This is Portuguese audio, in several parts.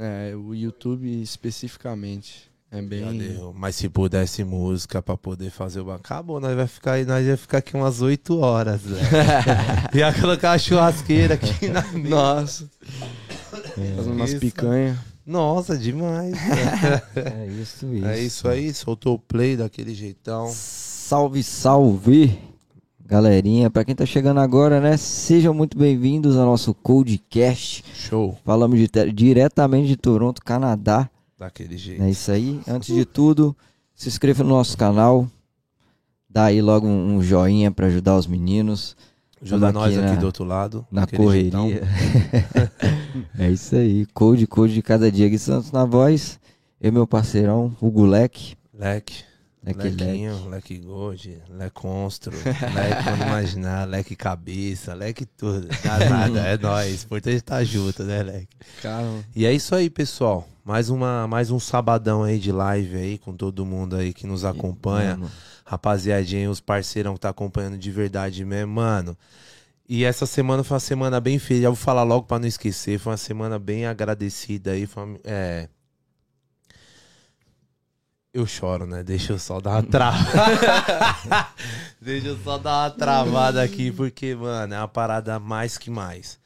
É, o YouTube especificamente. É bem. Mas se pudesse música pra poder fazer o acabou, nós vai ficar aí, nós ia ficar aqui umas 8 horas, né? ia colocar uma churrasqueira aqui na mesa. Nossa. Fazendo umas Isso. picanha. Nossa, demais. É isso, isso. é isso aí, soltou o play daquele jeitão. Salve, salve! Galerinha, pra quem tá chegando agora, né? Sejam muito bem-vindos ao nosso Codecast. Show. Falamos de te- diretamente de Toronto, Canadá. Daquele jeito. É isso aí. Antes de tudo, se inscreva no nosso canal. Dá aí logo um, um joinha pra ajudar os meninos Ajuda nós aqui aqui na- do outro lado. na correria. é isso aí. Code, code de cada dia. Gui Santos na voz. Eu, meu parceirão, o. Leque. Leque, Lequinho, leque gold, leque monstro, leque quando imaginar, leque cabeça, leque tudo. Nada, nada, é nóis. Importante estar junto, né, leque? Cara, E é isso aí, pessoal. Mais, uma, mais um sabadão aí de live aí com todo mundo aí que nos acompanha. Mano, Rapaziadinha, os parceirão que tá acompanhando de verdade mesmo, mano. E essa semana foi uma semana bem feliz. Eu vou falar logo pra não esquecer. Foi uma semana bem agradecida aí. Foi uma- é... Eu choro, né? Deixa eu só dar uma travada. Deixa eu só dar uma travada aqui, porque, mano, é uma parada mais que mais.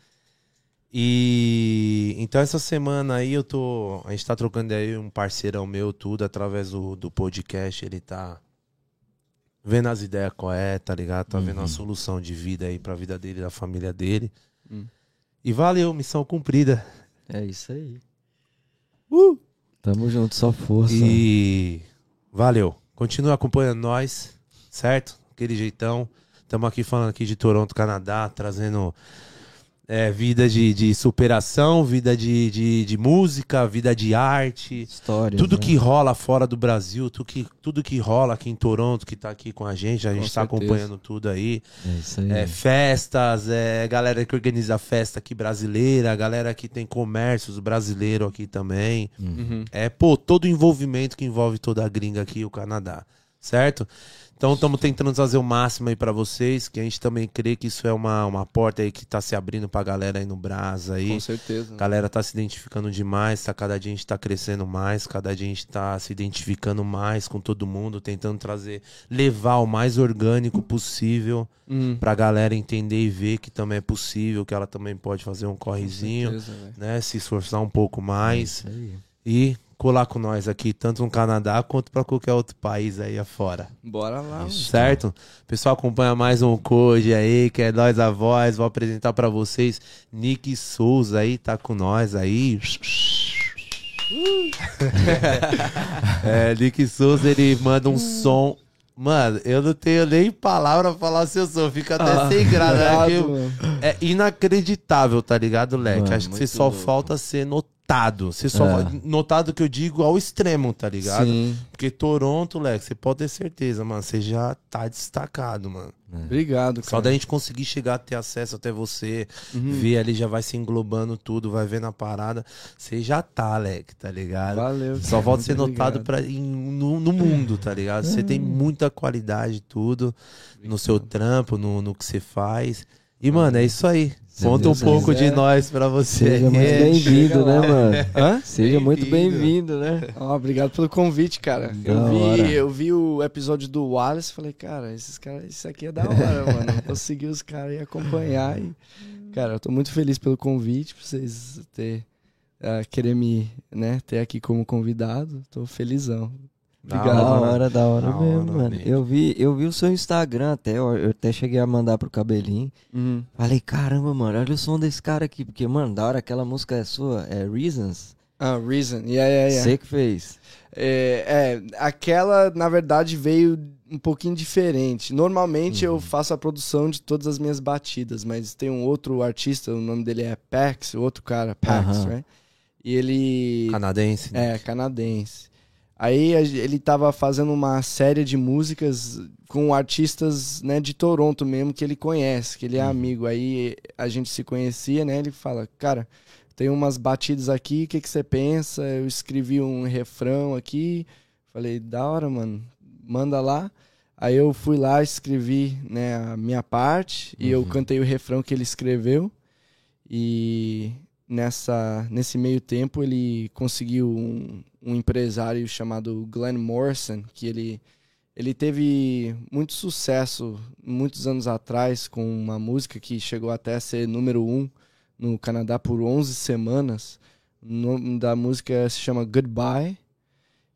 E então essa semana aí eu tô. A gente tá trocando aí um parceirão meu, tudo, através do, do podcast. Ele tá vendo as ideias qual é, tá ligado? Tá vendo a solução de vida aí pra vida dele, da família dele. Hum. E valeu, missão cumprida. é isso aí. Uh! Tamo junto, só força. E valeu. Continua acompanhando nós, certo? Aquele jeitão. Estamos aqui falando aqui de Toronto, Canadá, trazendo é, vida de, de superação, vida de, de, de música, vida de arte. Histórias, Tudo né? que rola fora do Brasil, tudo que, tudo que rola aqui em Toronto, que tá aqui com a gente, a Com gente tá certeza. acompanhando tudo aí. É isso aí. É, festas, é, galera que organiza festa aqui brasileira, galera que tem comércios brasileiro aqui também. Uhum. É, pô, todo o envolvimento que envolve toda a gringa aqui, o Canadá, certo? Então estamos tentando trazer o máximo aí pra vocês, que a gente também crê que isso é uma, uma porta aí que tá se abrindo pra galera aí no Brasa aí. Com certeza. A galera tá se identificando demais, tá? Cada dia a gente tá crescendo mais, cada dia a gente tá se identificando mais com todo mundo, tentando trazer, levar o mais orgânico possível Hum, pra galera entender e ver que também é possível, que ela também pode fazer um com correzinho, certeza, né? Se esforçar um pouco É mais isso aí. e colar com nós aqui, tanto no Canadá quanto pra qualquer outro país aí afora. Bora lá. mano. Certo? Pessoal, acompanha mais um Code aí, que é nós a voz. Vou apresentar pra vocês Nick Souza aí, tá com nós aí. é, Nick Souza, ele manda um som. Mano, eu não tenho nem palavra pra falar seu som, fica até Ah, sem graça. né? é inacreditável, tá ligado, Leque? Mano, Acho que você só louco. falta ser notado. Você só É. notado que eu digo ao extremo, tá ligado? Sim. Porque Toronto, Leque, você pode ter certeza, mano. Você já tá destacado, mano. Obrigado, cara. Só da gente conseguir chegar a ter acesso até você, Uhum. ver ali, já vai se englobando tudo, vai vendo a parada. Você já tá, Leque, tá ligado? Valeu. Só volta a ser notado obrigado. pra, em- no, no mundo, tá ligado? Você tem muita qualidade, tudo, no seu trampo, no, no que você faz. E, mano, é isso aí. Conta um pouco quiser. de nós pra você. Seja muito bem-vindo, né, mano? Hã? Seja muito Bem-vindo. né? Ó, obrigado pelo convite, cara. Da Eu hora. vi, eu vi o episódio do Wallace e falei, cara, esses caras, isso aqui é da hora, mano. Vou seguir os caras e acompanhar. E, cara, eu tô muito feliz pelo convite, pra vocês ter, ah, querer me né, ter aqui como convidado. Tô felizão. Da Obrigado, Da hora. da hora Da mesmo, hora, mano. Nick. Eu vi, eu vi o seu Instagram até, eu, eu até cheguei a mandar pro cabelinho. Uhum. Falei, caramba, mano, olha o som desse cara aqui. Porque, mano, da hora aquela música é sua, é Reasons. Ah, Reason. Yeah, yeah, yeah. Você que fez. É, é, aquela, na verdade, veio um pouquinho diferente. Normalmente eu faço a produção de todas as minhas batidas, mas tem um outro artista, o nome dele é Pax, outro cara, Pax, Aham. right? E ele Canadense, né? é canadense. Aí ele tava fazendo uma série de músicas com artistas, né, de Toronto mesmo que ele conhece, que ele é amigo. Aí a gente se conhecia, né? Ele fala, cara, tem umas batidas aqui, o que que você pensa? Eu escrevi um refrão aqui. Falei, da hora, mano. Manda lá. Aí eu fui lá, escrevi, né, a minha parte e eu cantei o refrão que ele escreveu. E nessa, nesse meio tempo, ele conseguiu um, um empresário chamado Glenn Morrison, que ele, ele teve muito sucesso muitos anos atrás com uma música que chegou até a ser número um no Canadá por 11 semanas. O nome da música se chama Goodbye.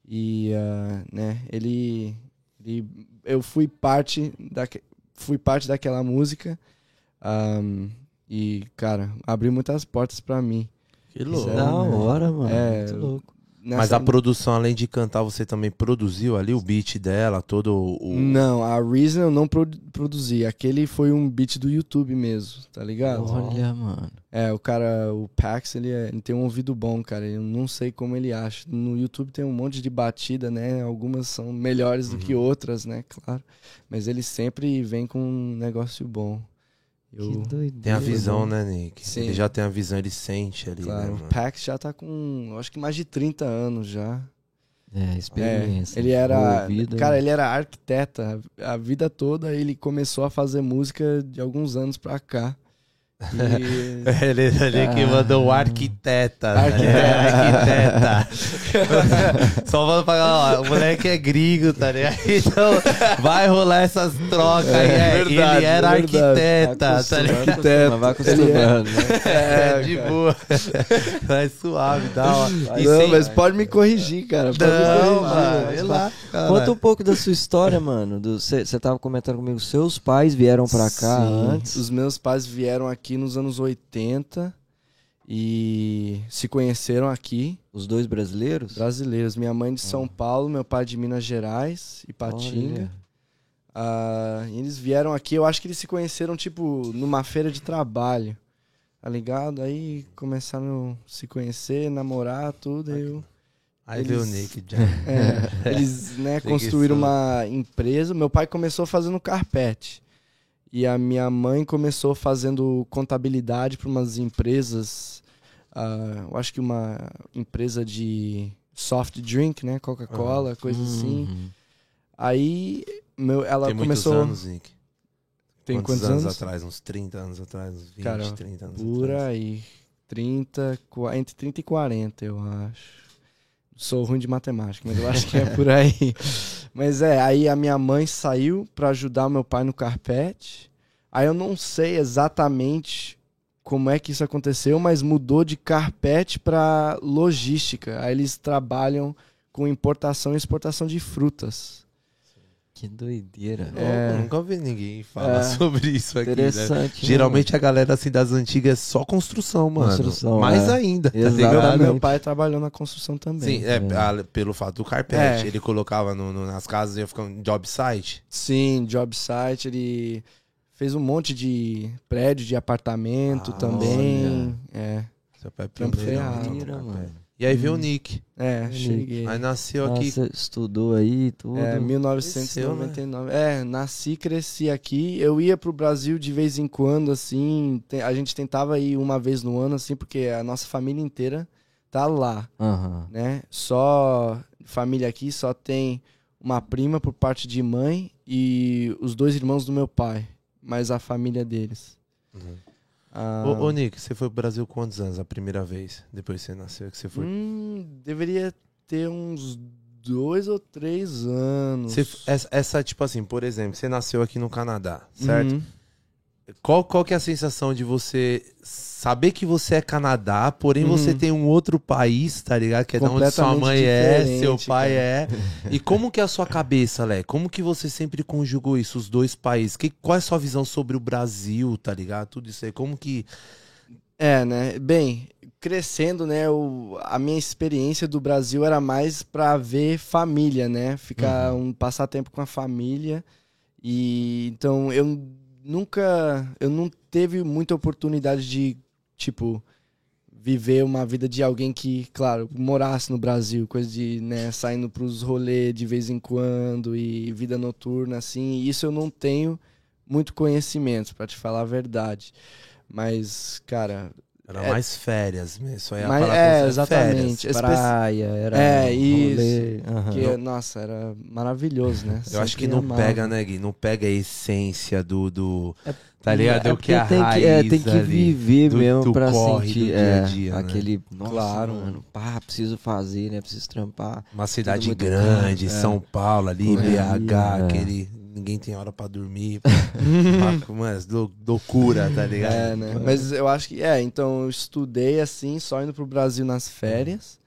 E, uh, né, ele, ele... Eu fui parte, da, fui parte daquela música. Um, e, cara, abriu muitas portas para mim. Que louco. Da hora, mano. É, Muito louco. Mas Nessa- a produção, além de cantar, você também produziu ali o beat dela, todo o. Não, a Reason eu não produ- produzi. Aquele foi um beat do YouTube mesmo, tá ligado? Olha, mano. É, o cara, o Pax, ele, é- ele tem um ouvido bom, cara. Eu não sei como ele acha. No YouTube tem um monte de batida, né? Algumas são melhores do que outras, né? Claro. Mas ele sempre vem com um negócio bom. Eu, Que doideira. Tem a visão, né, Nick? Sim. Ele já tem a visão, ele sente ali, claro, né, o? Pax já tá com, eu acho que mais de 30 anos já. É, É, experiência. ele era, Ouvido. cara, ele era arquiteta a vida toda. Ele começou a fazer música de alguns anos pra cá. E Ele, ele que Ah. mandou o arquiteta. né? Arquiteta. arquiteta. Só pagar, ó, o moleque é gringo, tá ligado? Então vai rolar essas trocas aí. É, É, verdade, ele era é verdade. arquiteta, tá ligado? acostuma, vai acostumando, né? É, de cara. boa. Vai suave, dá uma. E não, sem- mas pode me corrigir, cara. Pode me Não, corrigir, mano, lá. cara. Conta um pouco da sua história, mano. Você tava comentando comigo, seus pais vieram pra cá Sim, antes. Os meus pais vieram aqui nos anos 80 e se conheceram aqui, Os dois brasileiros? brasileiros. Minha mãe de São Paulo, meu pai de Minas Gerais, Ipatinga. Ah, eles vieram aqui, eu acho que eles se conheceram, tipo, numa feira de trabalho. Tá ligado? Aí começaram a se conhecer, namorar, tudo. aí Eu, Aí eles- veio o Nick já. É, eles né, construíram uma empresa. Meu pai começou fazendo carpete. E a minha mãe começou fazendo contabilidade para umas empresas. ah, eu acho que uma empresa de soft drink, né? Coca-Cola, coisa assim. Uhum. Aí meu, ela Tem começou. anos, Nick. Tem quantos, anos, anos? atrás? Uns 30 anos atrás, uns 20, Cara, 30 anos Por atrás. aí. 30, qua- entre 30 e 40, eu acho. Sou ruim de matemática, mas eu acho que é por aí. Mas é, aí a minha mãe saiu pra ajudar meu pai no carpete. Aí eu não sei exatamente como é que isso aconteceu, mas mudou de carpete pra logística. Aí eles trabalham com importação e exportação de frutas. Que doideira. É. Nunca ouvi ninguém falar É. sobre isso aqui, né? Interessante. né, Geralmente a galera assim das antigas é só construção, mano. Construção, Mais é. ainda, tá. Meu, ligado? meu pai trabalhou na construção também. Sim, é, É. a- pelo fato do carpete. É. Ele colocava no- no- nas casas e ia ficar um job site. Sim, job site, ele fez um monte de prédio de apartamento Ah, também. É, Seu pai é pioneiro, ferrado. né, mano. E aí veio o Hum. Nick. é, cheguei. Aí nasceu aqui. você estudou aí tudo. É, 1999. É, nasci, cresci aqui. Eu ia pro Brasil de vez em quando, assim. A gente tentava ir uma vez no ano, assim, porque a nossa família inteira tá lá, né? Só família aqui só tem uma prima por parte de mãe e os dois irmãos do meu pai, mas a família deles. Uhum. Ah, Ô, ô, Nick, você foi pro Brasil quantos anos a primeira vez? Depois que você nasceu, que você foi? Hum, deveria ter uns dois ou três anos. Você- essa, essa, tipo assim, por exemplo, você nasceu aqui no Canadá, certo? Uhum. Qual, qual que é a sensação de você saber que você é Canadá, porém Uhum. você tem um outro país, tá ligado? Que é de onde sua mãe é, seu pai cara. é. E como que é a sua cabeça, Lé? Como que você sempre conjugou isso, os dois países? Que, qual é a sua visão sobre o Brasil, tá ligado? Tudo isso aí. Como que. É, né? Bem, crescendo, né? O, a minha experiência do Brasil era mais pra ver família, né? Ficar um passar tempo com a família. E então eu nunca, eu não teve muita oportunidade de tipo viver uma vida de alguém que, claro, morasse no Brasil, coisa de, né, saindo pros rolês de vez em quando e vida noturna assim. Isso eu não tenho muito conhecimento, pra te falar a verdade. Mas, cara, Era É. mais férias mesmo. Só ia Mas- falar é, exatamente. férias. Praia, era É, rolê. aham. Que, nossa, era maravilhoso, né? Eu acho que não amava. pega, né, Gui? Não pega a essência do. do É- tá ligado? É o que é a tem raiz que, é, tem que viver do- mesmo do pra corre do sentir dia a é, dia, né? aquele. Nossa, Claro. mano, pá, preciso fazer, né? Preciso trampar. Uma cidade grande, é. São Paulo ali, BH, é. aquele. Ninguém tem hora pra dormir. Lou- loucura, tá ligado? É, né? Mas eu acho que é, então eu estudei assim, só indo pro Brasil nas férias.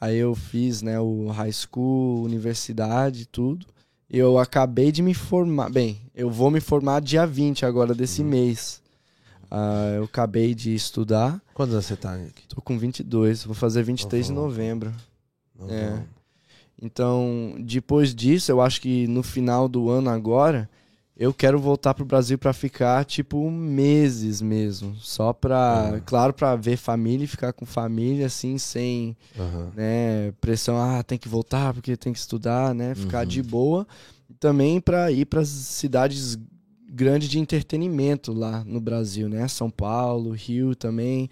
Aí eu fiz, né, o high school, universidade, tudo. Eu acabei de me formar. Bem, eu vou me formar dia 20 agora desse mês. Ah, eu acabei de estudar. Quantos anos você tá, Nick? Tô com 22, vou fazer 23 de Novão. novembro. Não, É. Então, depois disso, eu acho que no final do ano agora, eu quero voltar pro Brasil pra ficar, tipo, meses mesmo. Só pra, Ah. claro, pra ver família e ficar com família, assim, sem, Aham. né, pressão, ah, tem que voltar porque tem que estudar, né, ficar Uhum. de boa. E também pra ir pras cidades grandes de entretenimento lá no Brasil, né, São Paulo, Rio também,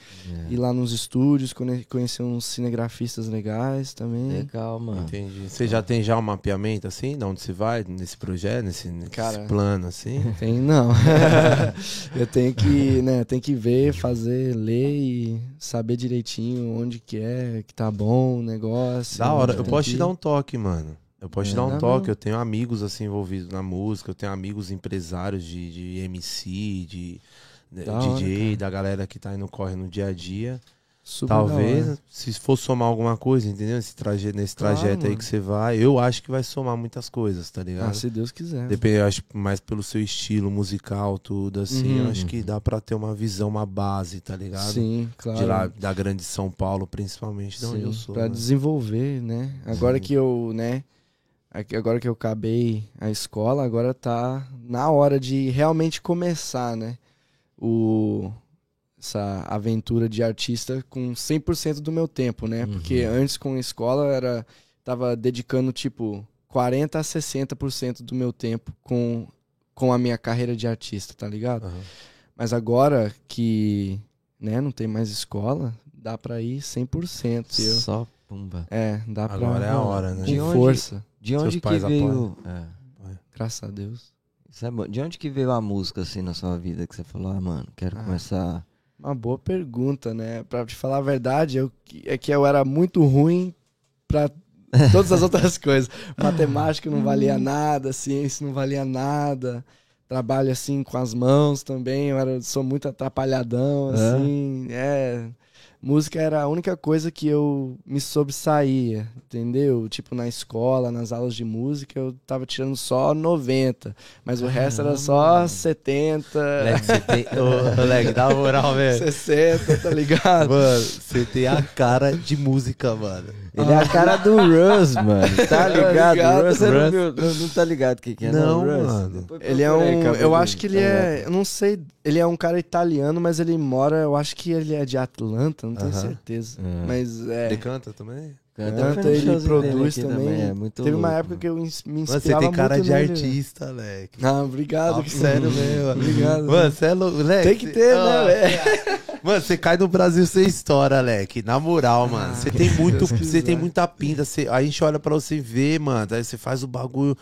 É. ir lá nos estúdios, conhe- conhecer uns cinegrafistas legais também. Legal, mano. Entendi. Você já tem já um mapeamento assim, de onde você vai nesse projeto, nesse, nesse Cara. plano assim? Tem não. eu tenho que, né, tem que ver, fazer, ler e saber direitinho onde que é, que tá bom o negócio. Da hora. onde Eu posso que te dar um toque, mano. Eu posso te É, dar um toque. mesmo. Eu tenho amigos assim envolvidos na música, eu tenho amigos empresários de, de MC, de, Da hora, DJ, cara. da galera que tá indo corre no dia a dia. Super Talvez, hora. se for somar alguma coisa, entendeu? Esse traje, nesse Claro, trajeto aí mano. que você vai, eu acho que vai somar muitas coisas, tá ligado? Ah, se Deus quiser. Depende, eu acho, mais pelo seu estilo musical, tudo assim. Uhum. Eu acho que dá pra ter uma visão, uma base, tá ligado? Sim, claro. De lá, da grande São Paulo, principalmente, de onde Sim, eu sou. pra né? desenvolver, né? Agora Sim. que eu, né, agora que eu acabei a escola, agora tá na hora de realmente começar, né? O essa aventura de artista com 100% do meu tempo, né? Uhum. Porque antes com a escola era tava dedicando tipo 40 a 60% do meu tempo com com a minha carreira de artista, tá ligado? Aham. Mas agora que, né, não tem mais escola, dá pra ir 100%. E eu- Só pumba. é, dá pra. Agora é a hora, né? Com De onde- força, De onde que veio. É, graças a Deus. é. De onde que veio a música assim na sua vida que você falou, ah, mano, quero Ah. começar. Uma boa pergunta, né? Pra te falar a verdade, eu, é que eu era muito ruim pra todas as outras coisas. Matemática não valia nada, ciência não valia nada. Trabalho assim com as mãos também, eu era, sou muito atrapalhadão, É? assim. É. Música era a única coisa que eu me sobressaía, entendeu? Tipo, na escola, nas aulas de música, eu tava tirando só 90, mas o resto era só 70, Leg, você tem. Ô, ô, Leg, dá moral, velho. 60, tá ligado? Mano, você tem a cara de música, mano. Ele é a cara do Russ, mano. Tá ligado? ligado, Russ, você não, Russ. viu, não, não tá ligado o que, que é, Não, Russ? mano. Ele é aí, um. Eu acho que ele tá é. ligado? Eu não sei. Ele é um cara italiano, mas ele mora. Eu acho que ele é de Atlanta, não tenho Aham. certeza. É. Mas Ele é. canta também? Canta, ele produz aqui também. É muito Teve uma louco, época que eu me Mano, você inspirava tem cara de nele. artista, Leg. Ah, obrigado. Ah, que- sério mesmo. Obrigado. Mano, você é louco. Leque, Tem que ter, né, velho? Mano, você cai no Brasil, você estoura, Leque. Na moral, mano. Você tem muito, você tem muita pinta. Você, a gente olha pra você e vê, mano. Aí você faz o bagulho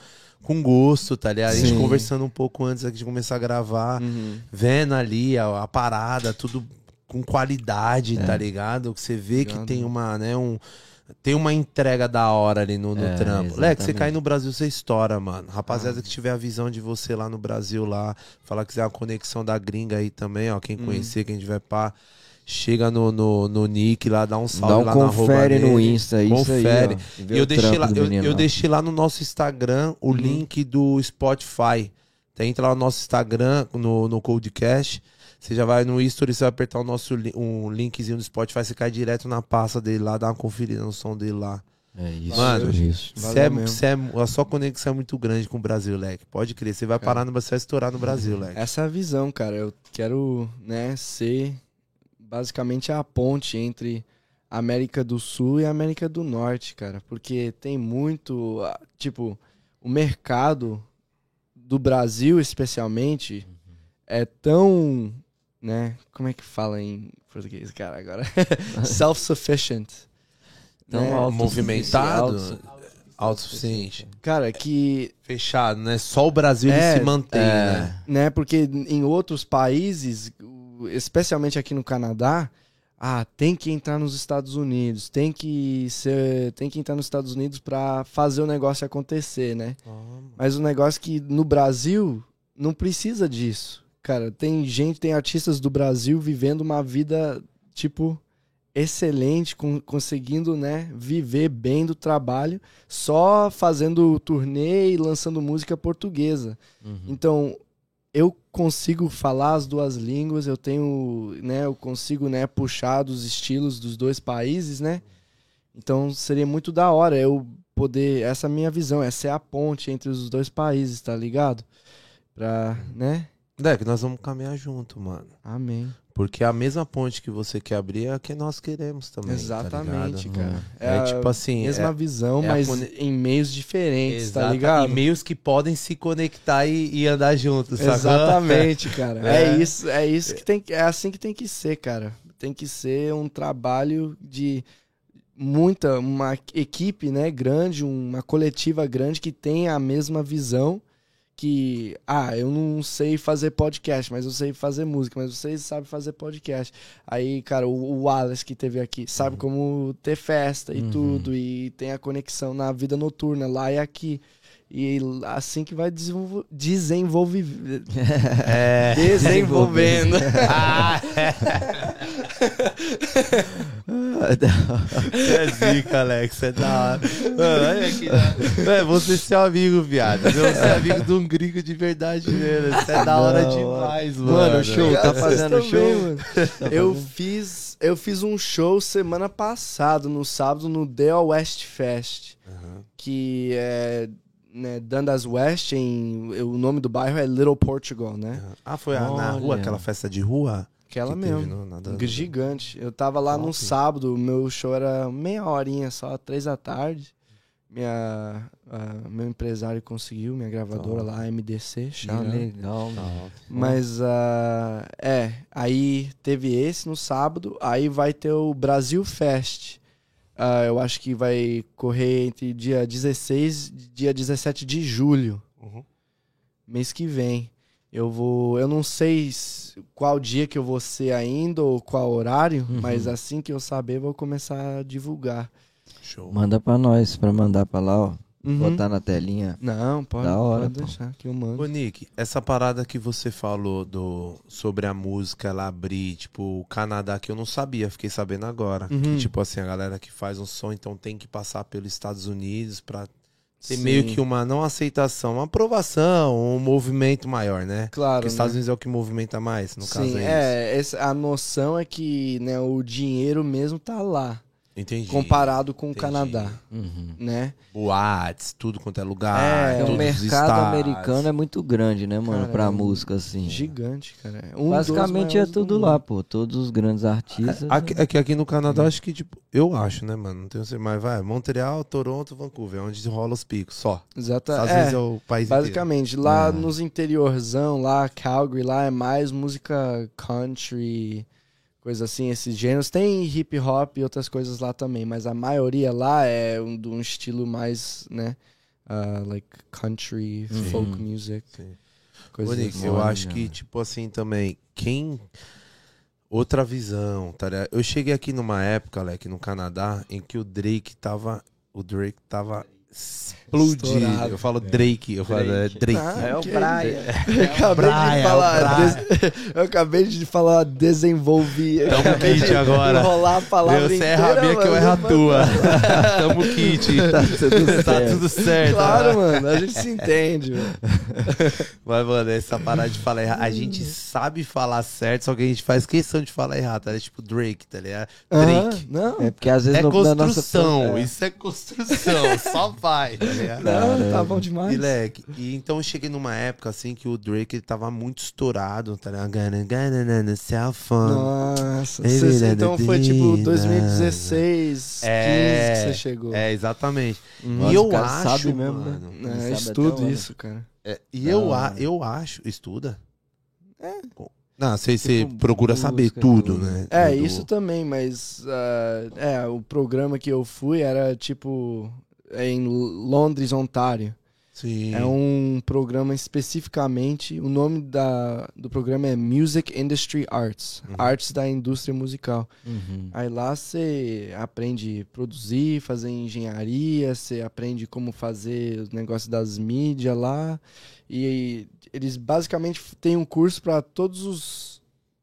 com gosto, tá ligado? A gente Sim. conversando um pouco antes aqui de começar a gravar, Uhum. vendo ali a, a parada, tudo com qualidade, tá ligado? Que você vê que tem uma, né, um tem uma entrega da hora ali no, no É, trampo. Leque, você exatamente. cai no Brasil, você estoura, mano. Rapaziada Ah. que tiver a visão de você lá no Brasil, lá, falar que quiser a conexão da gringa aí também, ó. Quem Hum. conhecer, quem tiver pá, chega no, no, no Nick lá, dá um salve Dá um lá na arroba confere no dele. Insta, isso Confere. aí, ó. E eu deixei, lá, eu, eu deixei lá no nosso Instagram o Uhum. link do Spotify. Então, entra lá no nosso Instagram, no, no Codecast. Você já vai no history, você vai apertar o nosso li- um linkzinho do Spotify, você cai direto na pasta dele lá, dá uma conferida no som dele lá. É isso, Mano, isso. Cê Valeu é, mesmo. cê é- a sua conexão é muito grande com o Brasil, Leque. Pode crer. Você vai Cara. parar no Brasil, você vai estourar no Brasil, Leque. Essa é a visão, cara. Eu quero, né, ser basicamente a ponte entre a América do Sul e a América do Norte, cara. Porque tem muito. ah, Tipo, o mercado do Brasil, especialmente, é tão né? Como é que fala em português, cara, agora? Self-sufficient. Então, né? auto- Movimentado, auto- autossuficiente. Cara, que Fechado, né? Só o Brasil ele É, se mantém, é. né? né? Porque em outros países, especialmente aqui no Canadá, ah, tem que entrar nos Estados Unidos, tem que ser, tem que entrar nos Estados Unidos para fazer o negócio acontecer, né? Mas o negócio é que no Brasil não precisa disso. Cara, tem gente, tem artistas do Brasil vivendo uma vida tipo excelente, com- conseguindo, né, viver bem do trabalho, só fazendo turnê e lançando música portuguesa. Uhum. Então, eu consigo falar as duas línguas, eu tenho, né, eu consigo, né, puxar dos estilos dos dois países, né? Então, seria muito da hora eu poder, essa é a minha visão, essa é a ponte entre os dois países, tá ligado? Pra, né? É, que nós vamos caminhar junto, mano. Amém. Porque a mesma ponte que você quer abrir é a que nós queremos também. Exatamente, tá cara. É, a tipo assim. mesma é, visão, é mas em meios diferentes, tá ligado? E meios que podem se conectar e, e andar juntos? Exatamente, cara. É. É. isso, é isso que tem que- é assim que tem que ser, cara. Tem que ser um trabalho de muita uma equipe, né, grande, uma coletiva grande que tenha a mesma visão que ah, eu não sei fazer podcast, mas eu sei fazer música, mas vocês sabem fazer podcast. Aí, cara, o, o Wallace que teve aqui, sabe como ter festa e Uhum. tudo e tem a conexão na vida noturna lá e aqui. E assim que vai desenvolver, desenvolver É. desenvolvendo. Ah, é zica, Alex. É da hora. Mano, olha aqui. É, você é seu amigo, viado. Você é amigo de um gringo de verdade mesmo. Isso é da hora Não, demais, mano. Mano, show, tá fazendo também, show? mano. Eu fiz, eu fiz um show semana passada, no sábado, no Dale West Fest, Aham. que é né, Dundas West, em, o nome do bairro é Little Portugal, né? Ah, foi a- na rua, aquela festa de rua? Aquela que mesmo. no- na dança? Gigante. Eu tava lá no sábado, meu show era meia horinha só, três da tarde. Minha, ah, meu empresário conseguiu, minha gravadora Top. lá, MDC, out. legal, mano. Mas, ah, é, aí teve esse no sábado, aí vai ter o Brasil Fest. Ah, eu acho que vai correr entre dia 16 e dia 17 de julho, Uhum. mês que vem. Eu vou, eu não sei qual dia que eu vou ser ainda ou qual horário, Uhum. mas assim que eu saber, vou começar a divulgar. Show. Manda pra nós, pra mandar pra lá, ó. Uhum. Botar na telinha. Não, pode, Da hora, pode deixar que eu mando. Ô, Nick, essa parada que você falou do, sobre a música, ela abrir, tipo, o Canadá, que eu não sabia, fiquei sabendo agora. Uhum. Que, tipo assim, a galera que faz um som, então tem que passar pelos Estados Unidos pra ter Sim. meio que uma, não aceitação, uma aprovação, um movimento maior, né? Claro, Porque os né? Estados Unidos é o que movimenta mais, no caso Sim, é, isso. é, essa- a noção é que né, o dinheiro mesmo tá lá, Entendi. comparado com Entendi. o Canadá, Uhum. né? Boates, tudo quanto é lugar, É, o mercado americano é muito grande, né, mano? Cara, pra é um música, assim. Gigante, cara. É um Basicamente é tudo lá, pô. Todos os grandes artistas. Aqui, aqui, aqui no Canadá, acho que, tipo, eu acho, né, mano? Não tenho certeza, mas vai, Montreal, Toronto, Vancouver, é onde rola os picos, só. Exata, Estados é, Unidos é o país inteiro. basicamente, lá Ah. nos interiorzão, lá Calgary, lá é mais música country, coisa assim, esses gêneros. Tem hip hop e outras coisas lá também, mas a maioria lá é um, de um estilo mais, né, ah, like country, Uhum. folk music, Sim. coisas Nick, assim. eu acho que, tipo assim, também, quem. Outra visão, tá ligado? Eu cheguei aqui numa época, Alec, no Canadá, em que o Drake tava. O Drake tava explodindo. Estourado. Eu falo Drake, eu falo é, Drake. Ah, É o Praia. Eu acabei de é o falar. Des- Eu acabei de falar desenvolver. Eu Tamo kit de agora. enrolar a palavra Você inteira. erra a minha que eu mano. erro a tua. Tamo kit. Tá tudo tá certo. tudo certo. Claro, mano. A gente se entende, mano. Mas, mano, essa parada de falar errado. A gente sabe falar certo, só que a gente faz questão de falar errado, tá? ligado? Tipo Drake, tá ligado? Drake. Não, É porque às vezes É no, na nossa construção, é. isso é construção, só vai, tá ligado? Não, tá bom demais. E, leque, e então eu cheguei numa época assim que o Drake ele tava muito estourado, tá ligado? Nossa. Cê- então foi tipo Dina. 2016, 15 É, que você chegou. É, exatamente. Uhum. e eu acho, sabe mesmo, né? mano, Ele É, sabe estudo até onde. isso, cara. é, e eu, a, eu acho, estuda? Não, você, você Tipo, procura saber música, tudo, tudo. né? É, Do- isso também, mas ah, é, o programa que eu fui era tipo em Londres, Ontário. Sim. É um programa especificamente. O nome da, do programa é Music Industry Arts Uhum. Artes da indústria musical. Uhum. Aí lá você aprende a produzir, fazer engenharia, você aprende como fazer os negócios das mídias lá. E eles basicamente têm um curso para todos os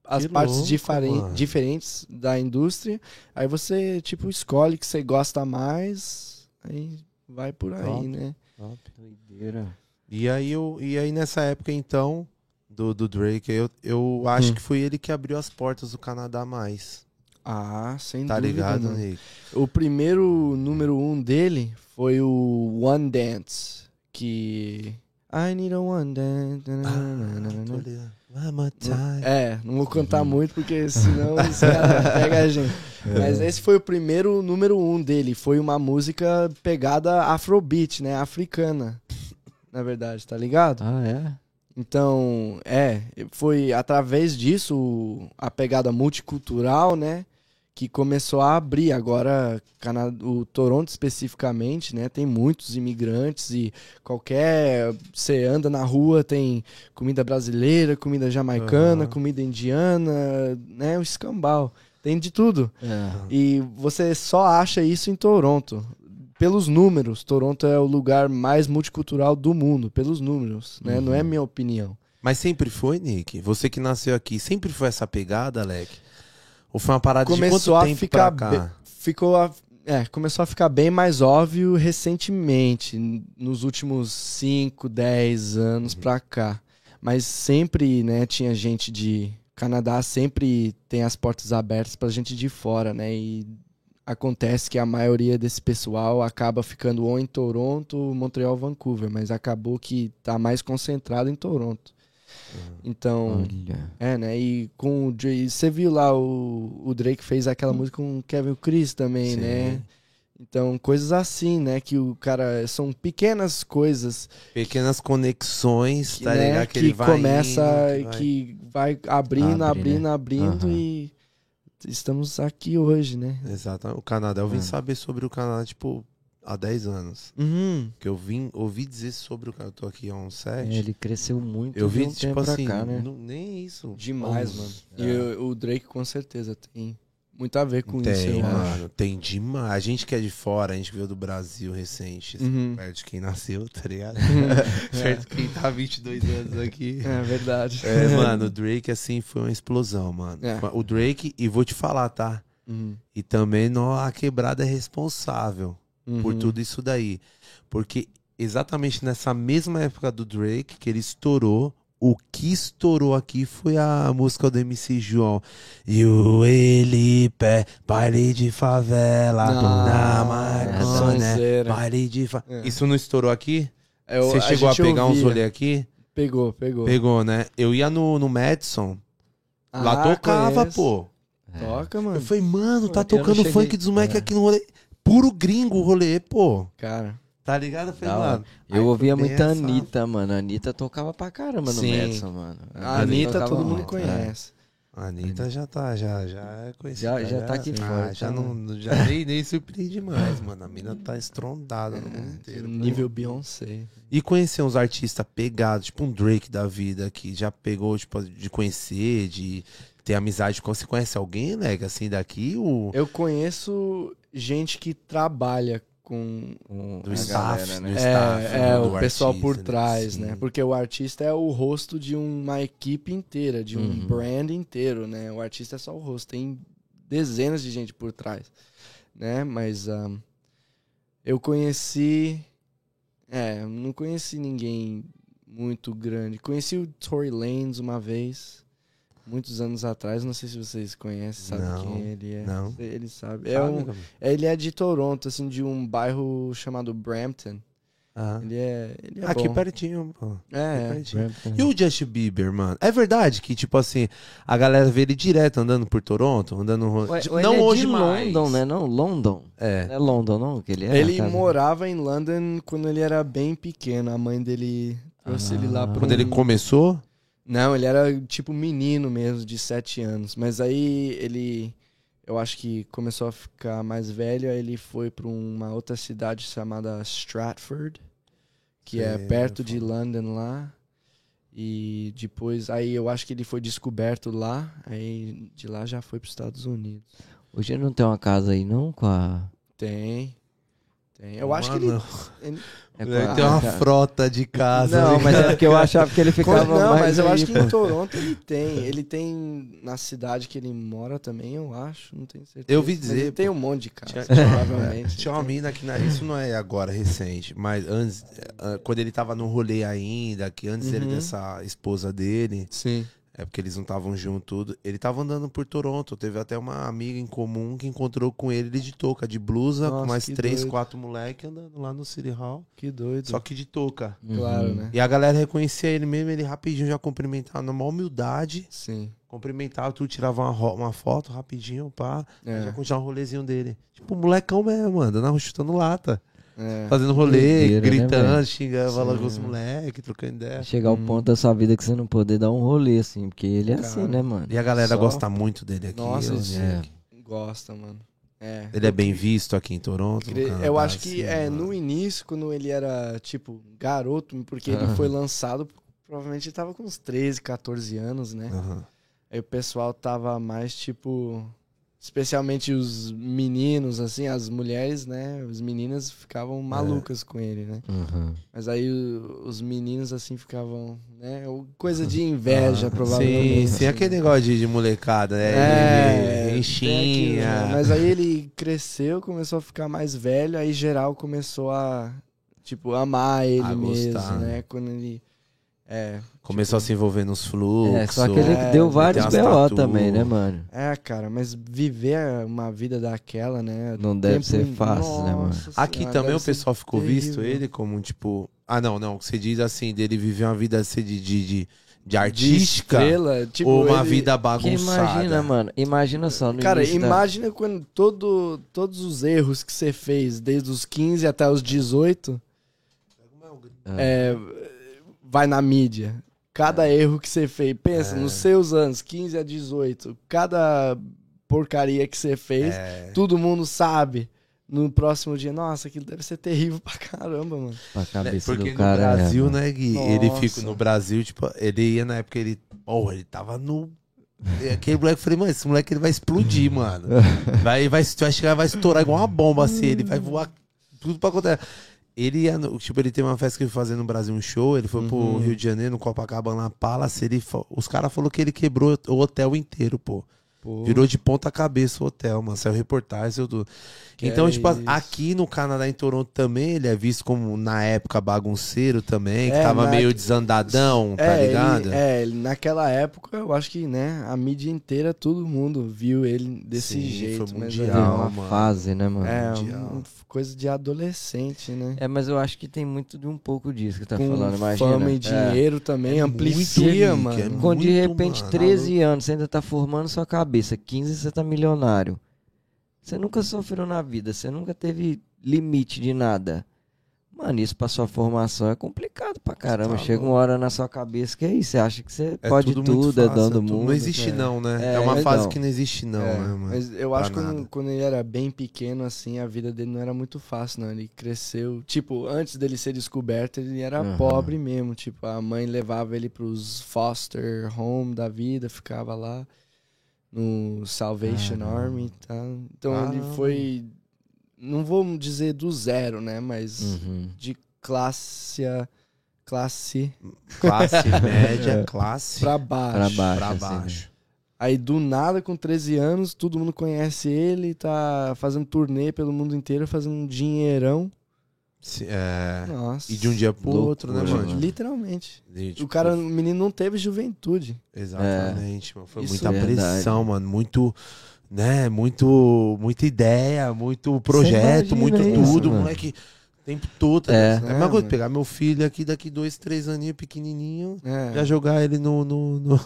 as Que partes louco, diferen- diferentes da indústria. Aí você tipo escolhe que você gosta mais, aí vai por aí, Top. né? Top. Doideira. E aí, eu, e aí nessa época, então, do, do Drake, eu, eu acho Hum. que foi ele que abriu as portas do Canadá mais. Ah, sem Tá dúvida. ligado, mano. Nick? O primeiro número um dele foi o One Dance, que I need a one dance. Ah, É, não vou cantar muito porque senão os caras pegam a gente. Mas esse foi o primeiro número um dele. Foi uma música pegada afrobeat, né? Africana. Na verdade, tá ligado? Ah, é? Então, é, foi através disso a pegada multicultural, né? Que começou a abrir. Agora, o Toronto especificamente, né? Tem muitos imigrantes e qualquer. Você anda na rua, tem comida brasileira, comida jamaicana, Aham. comida indiana, né? O escambau. Tem de tudo. É. E você só acha isso em Toronto. Pelos números, Toronto é o lugar mais multicultural do mundo, pelos números, né? Não é minha opinião. Mas sempre foi, Nick? Você que nasceu aqui, sempre foi essa pegada, Alec? Ou foi uma parada de Começou quanto a tempo ficar pra cá? ficou a- é, começou a ficar bem mais óbvio recentemente, nos últimos 5, 10 anos pra cá. Mas sempre, né, tinha gente de Canadá sempre tem as portas abertas pra gente de fora, né? E acontece que a maioria desse pessoal acaba ficando ou em Toronto, Montreal, Vancouver, mas acabou que tá mais concentrado em Toronto. Então, Olha. é, né? E com o Drake, você viu lá o, o Drake fez aquela música com o Kevin Chris também, Sim. né? Então, coisas assim, né? Que o cara. São pequenas coisas Pequenas conexões, que, tá né, ligado? Que, que vai começa. indo, que vai- que vai abrindo, Abre, abrindo, né? abrindo Aham. e estamos aqui hoje, né? Exato. O Canadá, eu vim É. saber sobre o Canadá, tipo, há 10 anos. Uhum. Que eu vim ouvi dizer sobre o Canadá. Eu tô aqui há uns 7. É, ele cresceu muito eu vi, um tipo assim, cá, né? não- nem isso. Demais, Uns- mano. É. E o, o Drake com certeza tem muito a ver com tem, isso, eu acho. mano. Tem demais. A gente que é de fora, a gente veio do Brasil recente, assim, Uhum. perto de quem nasceu, tá ligado? perto de quem tá há 22 anos aqui. É verdade. É, mano, o Drake, assim, foi uma explosão, mano. É. O Drake, e vou te falar, tá? Uhum. E também não, a quebrada é responsável por Uhum. tudo isso daí. Porque exatamente nessa mesma época do Drake, que ele estourou, o que estourou aqui foi a música do MC João. E o ele pé, baile de favela, na Marcona, sonzeira. baile de favela. É. Isso não estourou aqui? É, eu- Você chegou a, gente pegar uns ouvia. rolê aqui? Pegou, pegou. Pegou, né? Eu ia no, no Madison, lá Ah, tocava, conheço. pô. Toca, mano. Eu falei, mano, tá Eu tocando cheguei- funk dos moleques é. aqui no rolê. Puro gringo o rolê, pô. Cara. Tá ligado? Eu falei, mano. Eu ouvia muito a Anitta, mano. A Anitta tocava pra caramba no Sim. Madison, mano. A Anitta tocava todo mundo muito, conhece. A Anitta já tá, já, já é conhecida. Já- já tá aqui ah, fora, Já, tá, não, já nem, nem surpreende mais, mano. A mina tá estrondada no mundo inteiro. Nível Beyoncé. E conhecer uns artistas pegados, tipo um Drake da vida, que já pegou, tipo, de conhecer, de ter amizade com. Você conhece alguém, Lega, assim, daqui? O... Eu conheço gente que trabalha com. Do a staff, galera, do né? staff. É, é, do o pessoal artista, por né? trás, Sim. né? Porque o artista é o rosto de uma equipe inteira, de um Uhum. brand inteiro, né? O artista é só o rosto, tem dezenas de gente por trás, né? Mas ahn, eu conheci. É, não conheci ninguém muito grande. Conheci o Tory Lanez uma vez, muitos anos atrás. Não sei se vocês conhecem, sabem Não, quem ele é. não. Ele sabe. É Sabe, um, ele é de Toronto, assim, de um bairro chamado Brampton. Ah. Ele é. Ele é Aqui bom. pertinho, pô. É, Aqui pertinho. E o Justin Bieber, mano? É verdade que, tipo assim, a galera vê ele direto andando por Toronto, andando... Ué, ele não é hoje de mais. London, né? Não, London. É. Não é London, não? Que ele é ele morava em London quando ele era bem pequeno. A mãe dele trouxe Ah. ele lá pro. Quando ele começou... Não, ele era tipo menino mesmo, de 7 anos. Mas aí ele, eu acho que começou a ficar mais velho, aí ele foi pra uma outra cidade chamada Stratford, que é Sei, perto de. London lá. E depois, aí eu acho que ele foi descoberto lá, aí de lá já foi pros Estados Unidos. Hoje ele não tem uma casa aí, não? Com a. Tem. Tem. Eu acho que ele. Mano, ele- É Ele a- tem uma frota de casa. Não, né, mas é porque eu achava que ele ficava. não, mais mas eu aí, acho que pô. em Toronto ele tem. Ele tem na cidade que ele mora também, eu acho. Não tenho certeza. Eu Mas dizer, Ele tem um monte de casa, Tinha, provavelmente. tinha uma mina na. Isso não é agora recente, mas antes, eh, quando ele tava no rolê ainda, que antes dele Uhum. dessa esposa dele, Sim. É porque eles não estavam juntos, tudo. Ele tava andando por Toronto. Teve até uma amiga em comum que encontrou com ele, ele de touca, de blusa, com Nossa, mais que três, doido. quatro moleques andando lá no City Hall. Que doido. Só que de touca. Claro, Uhum. né? E a galera reconhecia ele mesmo, ele rapidinho já cumprimentava, na maior humildade. Sim. Cumprimentava, tu tirava uma, uma foto rapidinho, pá. É. Já continuava o rolezinho dele. Tipo, molecão mesmo, mano, andando chutando lata. É. Fazendo rolê, Doideira, né, gritando, velho? xingando, falando com os moleques, trocando ideia. Chegar ao Hum. ponto da sua vida que você não poder dar um rolê, assim, porque ele é Cara. assim, né, mano? E a galera Só- gosta muito dele aqui. Nossa, sei é. Gosta, mano. É. Ele é bem visto aqui em Toronto. Cre- Canadá, Eu acho que assim, é mano. no início, quando ele era, tipo, garoto, porque ele foi lançado, provavelmente ele tava com uns 13, 14 anos, né? Aí o pessoal tava mais, tipo. Especialmente os meninos, assim, as mulheres, né? As meninas ficavam malucas com ele, né? Uhum. Mas aí o- os meninos, assim, ficavam, né? ou Coisa de inveja, Ah, provavelmente. Sim, sim, aquele negócio de, de molecada, né? É, Ele tem aquilo, enchinha. né? Mas aí ele cresceu, começou a ficar mais velho, aí geral começou a, tipo, amar ele A mesmo, gostar, né? né? Quando ele. É. Começou a se envolver nos fluxos. É, só que ele É, deu vários BO também, né, mano? É, cara, mas viver uma vida daquela, né? Não deve tempo ser fácil, né, mano? Nossa Aqui Senhora, também o pessoal ficou visto terrível. ele como, tipo. Ah, não, não. Você diz assim, dele viver uma vida assim, de, de, de, de de artística estrela, tipo, ou uma ele- vida Que bagunçada. imagina, mano. Imagina só. No Cara, início da- imagina quando todo, todos os erros que você fez, desde os 15 até os 18, Ah. é, vai na mídia. Cada erro que você fez, pensa, É. nos seus anos, 15 a 18, cada porcaria que você fez, É, todo mundo sabe. No próximo dia, nossa, aquilo deve ser terrível pra caramba, mano. Pra né, cabeça porque do cara. no é, Brasil, né, Gui? Ele Nossa. fica no Brasil, tipo, ele ia na época, ele. Porra, ele tava no. Aquele moleque, eu falei, mano, esse moleque ele vai explodir, mano. Vai, vai, vai chegar, vai estourar igual uma bomba assim, ele vai voar tudo pra acontecer. Ele ia, no- tipo, ele tem uma festa que ele foi fazer no Brasil, um show, ele foi pro Uhum. Rio de Janeiro, no Copacabana Palace, ele, os caras falaram que ele quebrou o hotel inteiro, pô. Pô, Virou de ponta cabeça o hotel, mano. Saiu reportagem, saiu tudo. Então, é tipo, isso. aqui no Canadá, em Toronto também, ele é visto como, na época, bagunceiro também, que É, tava na- meio desandadão, tá é, ligado? Ele, é, ele- naquela época, eu acho que, né, a mídia inteira, todo mundo viu ele desse Sim, jeito. foi mas mundial, É é, uma mano. fase, né, mano? é uma coisa de adolescente, né? É, mas eu acho que tem muito de um pouco disso que tá Com falando, imagina. fama e É. dinheiro também, É muito é mano. Quando de repente, mano. 13 anos, você ainda tá formando sua cabeça, 15 você tá milionário. Você nunca sofreu na vida, você nunca teve limite de nada. Mano, isso pra sua formação é complicado pra caramba. Tá Chega uma hora na sua cabeça que é isso, você acha que você É pode tudo tudo, é fácil, dono do tudo- mundo. Não existe é. não, né? É, É, uma fase não. que não existe não, É, né, mano? Mas eu Pra acho que quando, quando ele era bem pequeno, assim, a vida dele não era muito fácil, não. Ele cresceu. Tipo, antes dele ser descoberto, ele era Aham. pobre mesmo. Tipo, a mãe levava ele pros foster home da vida, ficava lá no Salvation Caramba. Army. Tá? Então ele Caramba. foi. Não vou dizer do zero, né? Mas Uhum. de classe. a- Classe Classe média, classe pra baixo. Pra baixo. pra assim, baixo. Aí do nada, com 13 anos, todo mundo conhece ele, tá fazendo turnê pelo mundo inteiro, fazendo um dinheirão. É, Nossa. E de um dia pro Loucura, outro, né, mano. Literalmente. E, tipo, o cara, o menino não teve juventude. Exatamente, mano. Foi Isso muita é pressão, mano. Muito, né? Muito, muita ideia, muito projeto, muito isso, tudo, mano. moleque. O tempo todo. É. né? É a É, mesma coisa, pegar meu filho aqui daqui dois, três aninhos, pequenininho, É. já jogar ele no, no, no,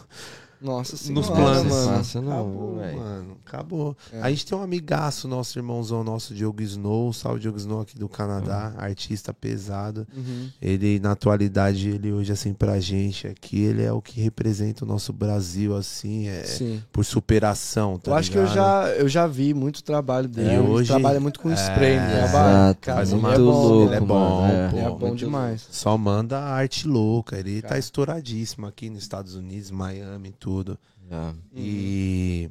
Nossa senhora, nos planos. mano. Fácil não, acabou, velho. mano. Acabou. É. A gente tem um amigaço, nosso irmãozão, nosso Diogo Snow. Salve Diogo Snow aqui do Canadá. Artista pesado. Uhum. Ele, na atualidade, ele hoje, assim, pra gente aqui, ele é o que representa o nosso Brasil, assim, é, Sim. por superação, tá eu acho que eu ligado? já, eu já vi muito trabalho dele. E Ele hoje- trabalha muito com É, spray, não trabalha? Exato. Cara, Faz ele uma- é bom, louco, ele é bom, mano, é. pô. Ele é bom demais. Só manda arte louca. Ele tá Cara. estouradíssimo aqui nos Estados Unidos, Miami e tudo. Já. E,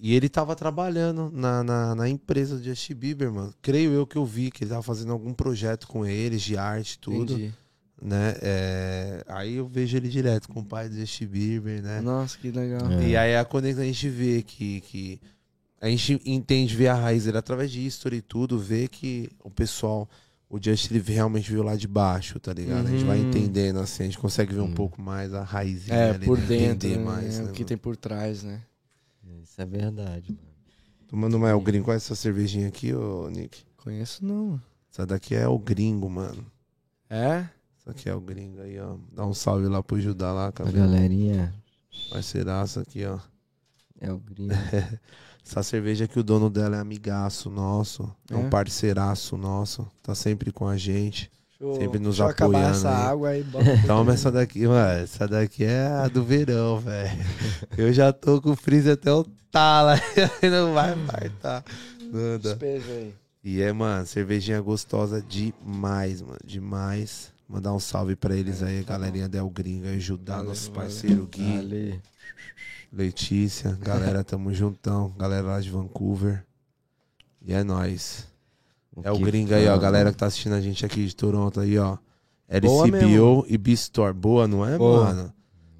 e ele tava trabalhando na, na, na empresa do Justin Bieber, mano. Creio eu que eu vi que ele tava fazendo algum projeto com eles, de arte, tudo. Entendi. Né? É, aí eu vejo ele direto com o pai do Justin Bieber, né? Nossa, que legal. É. E aí é quando a gente vê que, que a gente entende, vê a raiz dele através de history e tudo, vê que o pessoal, o Justin ele realmente viu lá de baixo, tá ligado? A gente vai Uhum. entendendo assim, a gente consegue ver um Uhum. pouco mais a raiz É, ali, por né? dentro, entender né? mais. É, né, o que mano? tem por trás, né? Isso é verdade, mano. Tomando mais o gringo, qual é essa cervejinha aqui, ô Nick? Conheço não. Essa daqui é o gringo, mano. É? Essa aqui é o gringo aí, ó. Dá um salve lá pro Judá lá, A cabelo. galerinha Parceiraço aqui, ó. é o gringo. Essa cerveja que o dono dela é amigaço nosso. É, um É? parceiraço nosso. Tá sempre com a gente. Sempre nos deixa eu acabar apoiando essa aí. água aí. Toma essa daqui, mano. Essa daqui é a do verão, velho. Eu já tô com o freezer até o tala. Não vai fartar. Nada. Despeja aí. E é, mano, cervejinha gostosa demais, mano. Demais. Mandar um salve pra eles aí, a galerinha Del Gringa, ajudar Valeu, nosso valeu. parceiro Gui, Ali. Letícia, galera, tamo juntão. Galera lá de Vancouver. E é nóis. É o gringo aí, ó. Galera que tá assistindo a gente aqui de Toronto aí, ó. LCBO e B-Store. Boa, não é, Boa. mano?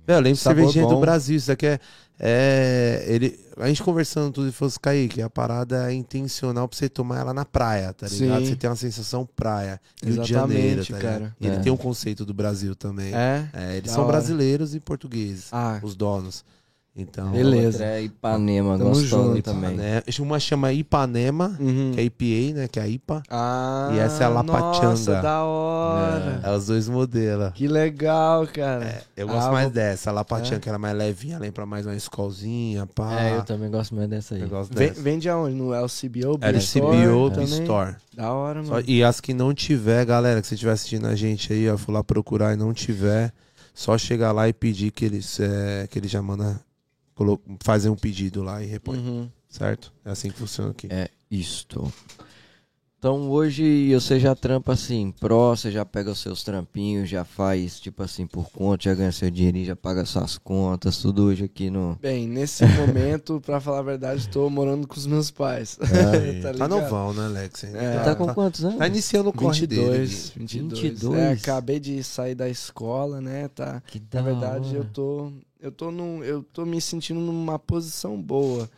Velho, lembra de cervejinha do bom. Brasil. Isso aqui é, é. ele, a gente conversando tudo e fosse cair, que a parada é intencional pra você tomar ela na praia, tá ligado? Sim. Você tem uma sensação praia. Rio de Exatamente, Janeiro, tá cara. E ele É. tem um conceito do Brasil também. É? É, eles Da são hora. brasileiros e portugueses, Ah, os donos. Então, Beleza. Outra é Ipanema, Tamo gostosa também. né? Uma chama Ipanema, uhum. que é IPA, né? Que é a IPA. Ah, E essa é a Lapachanga. Nossa, da hora. É os dois modelos. Que legal, cara. Eu gosto Ah, mais vou- dessa. A Lapachan, É? que era mais levinha, lembra mais uma escolzinha, pá. É, eu também gosto mais dessa aí. Eu gosto dessa. vende aonde? No LCBO? LCBO também? Store. Da hora, Só- mano. e as que não tiver, galera, que você estiver assistindo a gente aí, ó, for lá procurar e não tiver, só chegar lá e pedir que eles, é, que eles já mandam fazer um pedido lá e repõe, Uhum. certo? É assim que funciona aqui. É isto. Então hoje você já trampa assim, pró, você já pega os seus trampinhos, já faz tipo assim por conta, já ganha seu dinheirinho, já paga suas contas, tudo hoje aqui no. Bem, nesse momento, pra falar a verdade, tô morando com os meus pais. É, tá tá, novão, né, Alex? É. Tá com quantos anos? tá iniciando o corre dele. 22, 22. 22. É, acabei de sair da escola, né? Tá. Que Na da verdade, hora. eu tô eu tô num, eu tô me sentindo numa posição boa,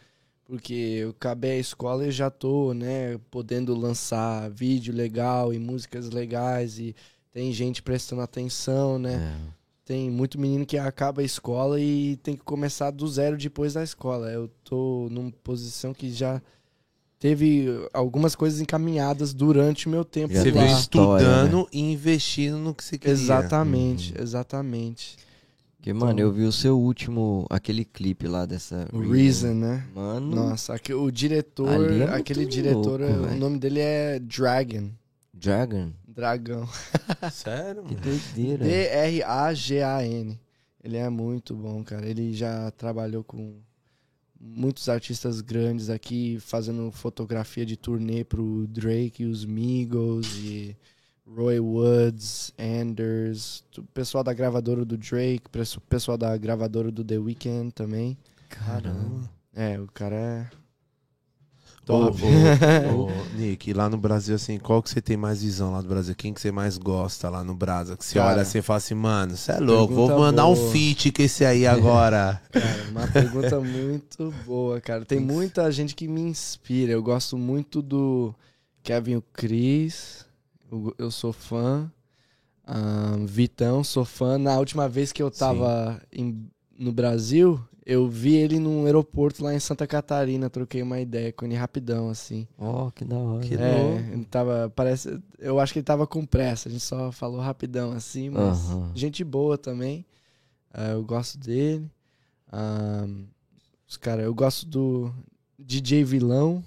porque eu acabei a escola e já tô, né, podendo lançar vídeo legal e músicas legais e tem gente prestando atenção, né? É. Tem muito menino que acaba a escola e tem que começar do zero depois da escola. Eu tô numa posição que já teve algumas coisas encaminhadas durante o meu tempo Você veio história, estudando e investindo no que você queria. Exatamente, Uhum. exatamente. Porque, mano, eu vi o seu último, aquele clipe lá dessa. O Reason, né? Mano, Nossa, aque- o diretor, é aquele diretor, louco, o nome dele é Dragon. Dragon. Dragão. Sério, Que doideira. D-R-A-G-A-N. Ele é muito bom, cara. Ele já trabalhou com muitos artistas grandes aqui, fazendo fotografia de turnê pro Drake e os Migos e Roy Woods, Anders, o pessoal da gravadora do Drake, o pessoal da gravadora do The Weeknd também. Caramba. É, o cara é Ô, top. ô, ô, Nick, e lá no Brasil, assim, qual que você tem mais visão lá do Brasil? Quem que você mais gosta lá no Brasil? Que você Cara, olha assim e fala assim, mano, você é louco, vou mandar um boa. feat com esse aí agora. Cara, uma pergunta muito boa, cara. Tem muita gente que me inspira. Eu gosto muito do Kevin o Cris. Eu, eu sou fã. Ahn, Vitão, sou fã. Na última vez que eu tava em- no Brasil, eu vi ele num aeroporto lá em Santa Catarina. Troquei uma ideia com ele rapidão, assim. Ó, que da hora. Que É, louco. ele tava. Parece. Eu acho que ele tava com pressa. A gente só falou rapidão assim, mas. Gente boa também. Ah, eu gosto dele. Ah, os caras, eu gosto do DJ Vilão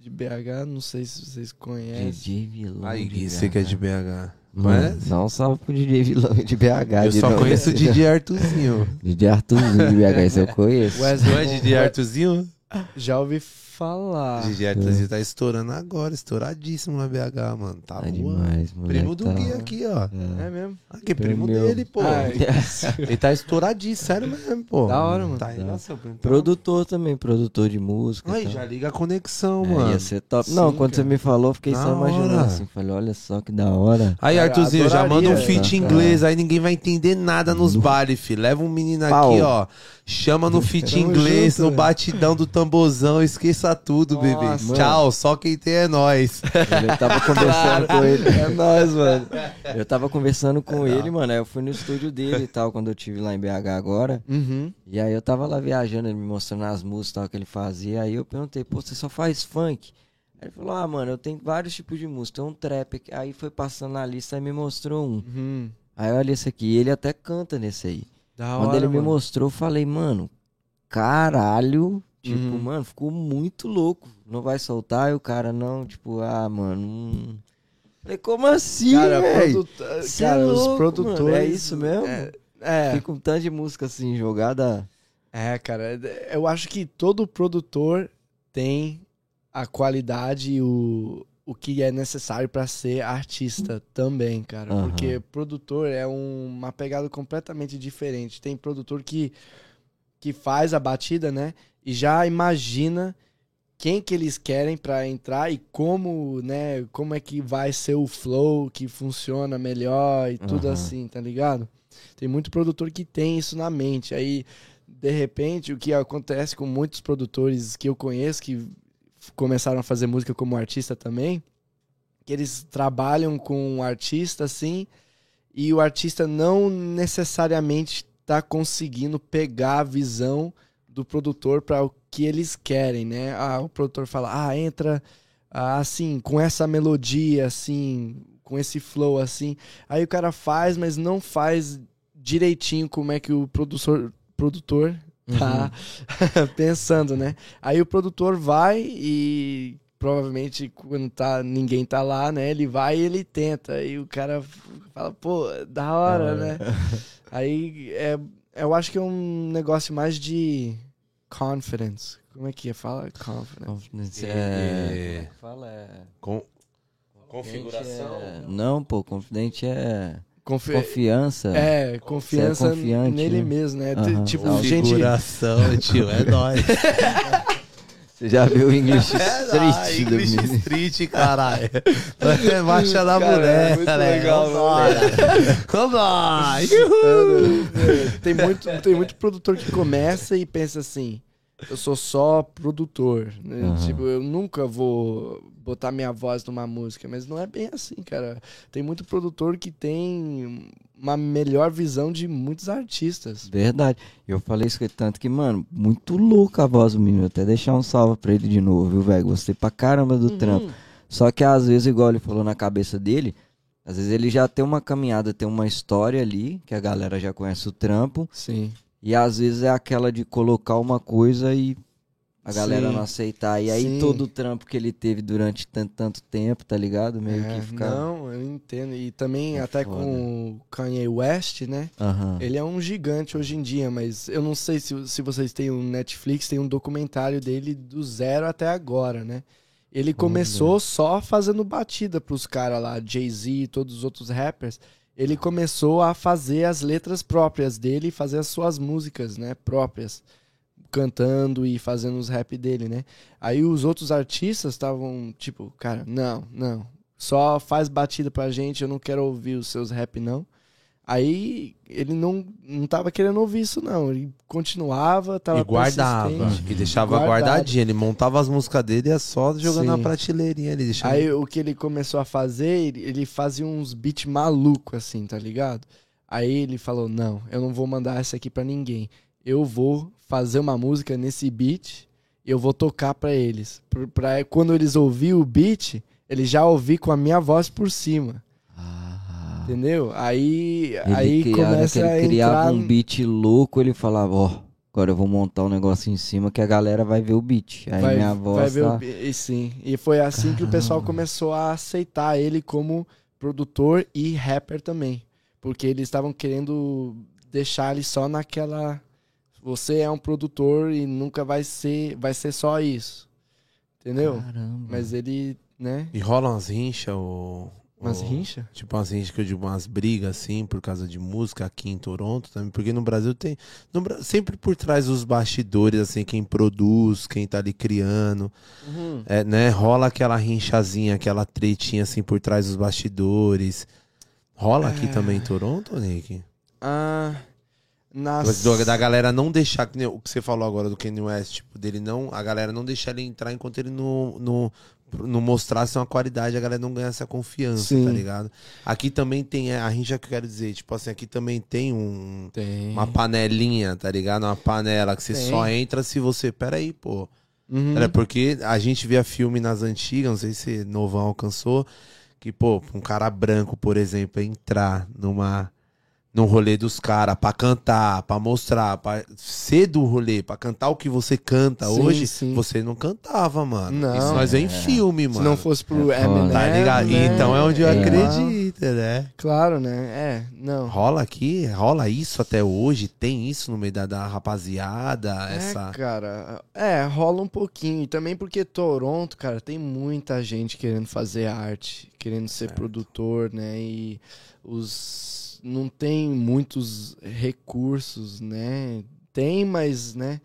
de BH, não sei se vocês conhecem. DJ Vilão. Aí, de você que é de BH. Mano, Conhece? dá um salve pro DJ Vilão de BH. Eu de só conheço o DJ Arthurzinho. DJ Arthurzinho de BH, esse eu conheço. Wesley Não é DJ Arthurzinho? Já ouvi falar. DJ Arthurzinho tá estourando agora, estouradíssimo na BH, mano. Tá, Tá voando. demais. Primo do tá... Gui aqui, ó. É. É mesmo? Aqui, primo Meu. dele, pô. Ai, Ele tá estouradíssimo, sério mesmo, pô. Da hora, mano. Tá aí, hora. nossa, primo. Produtor também, produtor de música. Aí, tá? já liga a conexão, É, mano. ia ser top. Sim, Não, quando cara. você me falou, fiquei Da só imaginando hora. assim. Falei, olha só que da hora. Aí, Cara, Arthurzinho, já manda um adoraria, feat em inglês, aí ninguém vai entender nada nos bailes, fi. Leva um menino aqui, ó. Chama no Tamo inglês, junto, no batidão do tambozão, esqueça tudo, Nossa, bebê. mano. Tchau, só quem tem é nós. Eu tava conversando com ele. É nóis, mano. Eu tava conversando com ele, mano. Aí eu fui no estúdio dele e tal, quando eu tive lá em BH agora. Uhum. E aí eu tava lá viajando, ele me mostrando as músicas tal que ele fazia. Aí eu perguntei, pô, você só faz funk? Aí ele falou, ah, mano, eu tenho vários tipos de música. Tem um trap. aqui. Aí foi passando na lista e me mostrou um. Uhum. Aí olha esse aqui, ele até canta nesse aí. Da Quando hora, ele me mano. mostrou, eu falei, mano, caralho. Tipo, Uhum. mano, ficou muito louco. Não vai soltar? E o cara, não, tipo, ah, mano. hum. Falei, como assim, Cara, produtor- Cê é cara os louco, produtores. mano, é isso mesmo? É, é, Fica um tanto de música assim, jogada. é, cara. é- Eu acho que todo produtor tem a qualidade e o, o que é necessário pra ser artista também, cara. Aham. Porque produtor é um- uma pegada completamente diferente. Tem produtor que, que faz a batida, né? E já imagina quem que eles querem pra entrar e como, né, como é que vai ser o flow que funciona melhor e tudo Aham. assim, tá ligado? Tem muito produtor que tem isso na mente. Aí, de repente, o que acontece com muitos produtores que eu conheço que começaram a fazer música como artista também, que eles trabalham com um artista assim, e o artista não necessariamente tá conseguindo pegar a visão do produtor para o que eles querem, né? Ah, o produtor fala: "Ah, entra ah, assim, com essa melodia assim, com esse flow assim". Aí o cara faz, mas não faz direitinho como é que o produtor produtor tá pensando, né? Aí o produtor vai e provavelmente quando tá ninguém tá lá, né? Ele vai e ele tenta. E o cara fala, pô, da hora, né? Aí é, eu acho que é um negócio mais de confidence. Como é que é? Fala confidence. Confidence É. é. como é que Fala, é. Com... Confidente é- Não, pô, confidente é. Confi- Confiança. é, confiança confiante, nele né? mesmo, né? Aham. Tipo, gente. Configuração, tio, é nóis. Você já viu o English É Street nóis, do English menino? Street, caralho. É marcha da Cara, mulher, é muito né? legal, Vambora. Vambora. tem muito, tem muito produtor que começa e pensa assim: eu sou só produtor. né? Aham. Tipo, eu nunca vou botar minha voz numa música. Mas não é bem assim, cara. Tem muito produtor que tem uma melhor visão de muitos artistas. Verdade. Eu falei isso tanto que, mano, muito louco a voz do menino. Até deixar um salve pra ele de novo, viu, velho? Gostei pra caramba do trampo. Só que às vezes, igual ele falou na cabeça dele, às vezes ele já tem uma caminhada, tem uma história ali, que a galera já conhece o trampo. Sim. E às vezes é aquela de colocar uma coisa e a galera Sim. não aceitar. E aí Sim. todo o trampo que ele teve durante tanto, tanto tempo, tá ligado? Meio É, que fica. Não, eu entendo. E também É até foda. com o Kanye West, né? Aham. Ele é um gigante hoje em dia, mas eu não sei se, se vocês têm um Netflix, tem um documentário dele do zero até agora, né? Ele começou só fazendo batida pros caras lá, Jay-Z e todos os outros rappers. Ele começou a fazer as letras próprias dele fazer as suas músicas, né, próprias. Cantando e fazendo os rap dele, né? Aí os outros artistas estavam tipo, cara, não, não. Só faz batida pra gente, eu não quero ouvir os seus rap, não. Aí ele não, não tava querendo ouvir isso, não. Ele continuava, tava E guardava. E deixava Guardado. guardadinho. Ele montava as músicas dele e ia só jogando Sim. na prateleirinha ali. Deixava... Aí o que ele começou a fazer, ele, fazia uns beats malucos, assim, tá ligado? Aí ele falou: Não, eu não vou mandar essa aqui pra ninguém. Eu vou fazer uma música nesse beat e eu vou tocar pra eles. Pra, pra quando eles ouvirem o beat, eles já ouvir com a minha voz por cima. Entendeu? Aí, Ele, aí cri- a hora começa ele criava entrar. um beat louco, ele falava, ó, Agora eu vou montar um negócio em cima que a galera vai ver o beat. Aí vai, minha voz vai ver tá... o, e sim. E foi assim que o pessoal Caramba. começou a aceitar ele como produtor e rapper também. Porque eles estavam querendo deixar ele só naquela. Você é um produtor e nunca vai ser. Vai ser só isso. Entendeu? Caramba. Mas ele, né? E rolam umas rinchas, ou. Umas rinchas? Tipo umas rinchas que eu digo, umas brigas assim, por causa de música aqui em Toronto também. Porque no Brasil tem. no sempre por trás dos bastidores, assim, quem produz, quem tá ali criando. Uhum. É, né? Rola aquela rinchazinha, aquela tretinha assim por trás dos bastidores. Rola aqui É. também em Toronto, Nick? Ah. Nas... Da galera não deixar, o que você falou agora do Kanye West, tipo, dele não. A galera não deixar ele entrar enquanto ele não, não, não mostrasse uma qualidade, a galera não ganha essa confiança, Sim. tá ligado? Aqui também tem é, a que eu quero dizer, tipo assim, aqui também tem um. Tem. Uma panelinha, tá ligado? Uma panela que você Tem. só entra se você. Pera aí, pô. Uhum. É porque a gente via filme nas antigas, não sei se Novão alcançou, que, pô, um cara branco, por exemplo, entrar numa num rolê dos caras pra cantar, pra mostrar, pra ser do rolê, pra cantar o que você canta Sim, hoje, sim. você não cantava, mano. Não. Isso nós vemos em É. filme, mano. Se não fosse pro É. Eminem. Tá ligado? né? Então é onde eu É. acredito, né? Claro, né? É, não. Rola aqui, rola isso até hoje, tem isso no meio da, da rapaziada, É, essa... cara. É, rola um pouquinho. E também porque Toronto, cara, tem muita gente querendo fazer arte, querendo ser Certo. produtor, né? E os. Não tem muitos recursos, né? Tem, mas, né?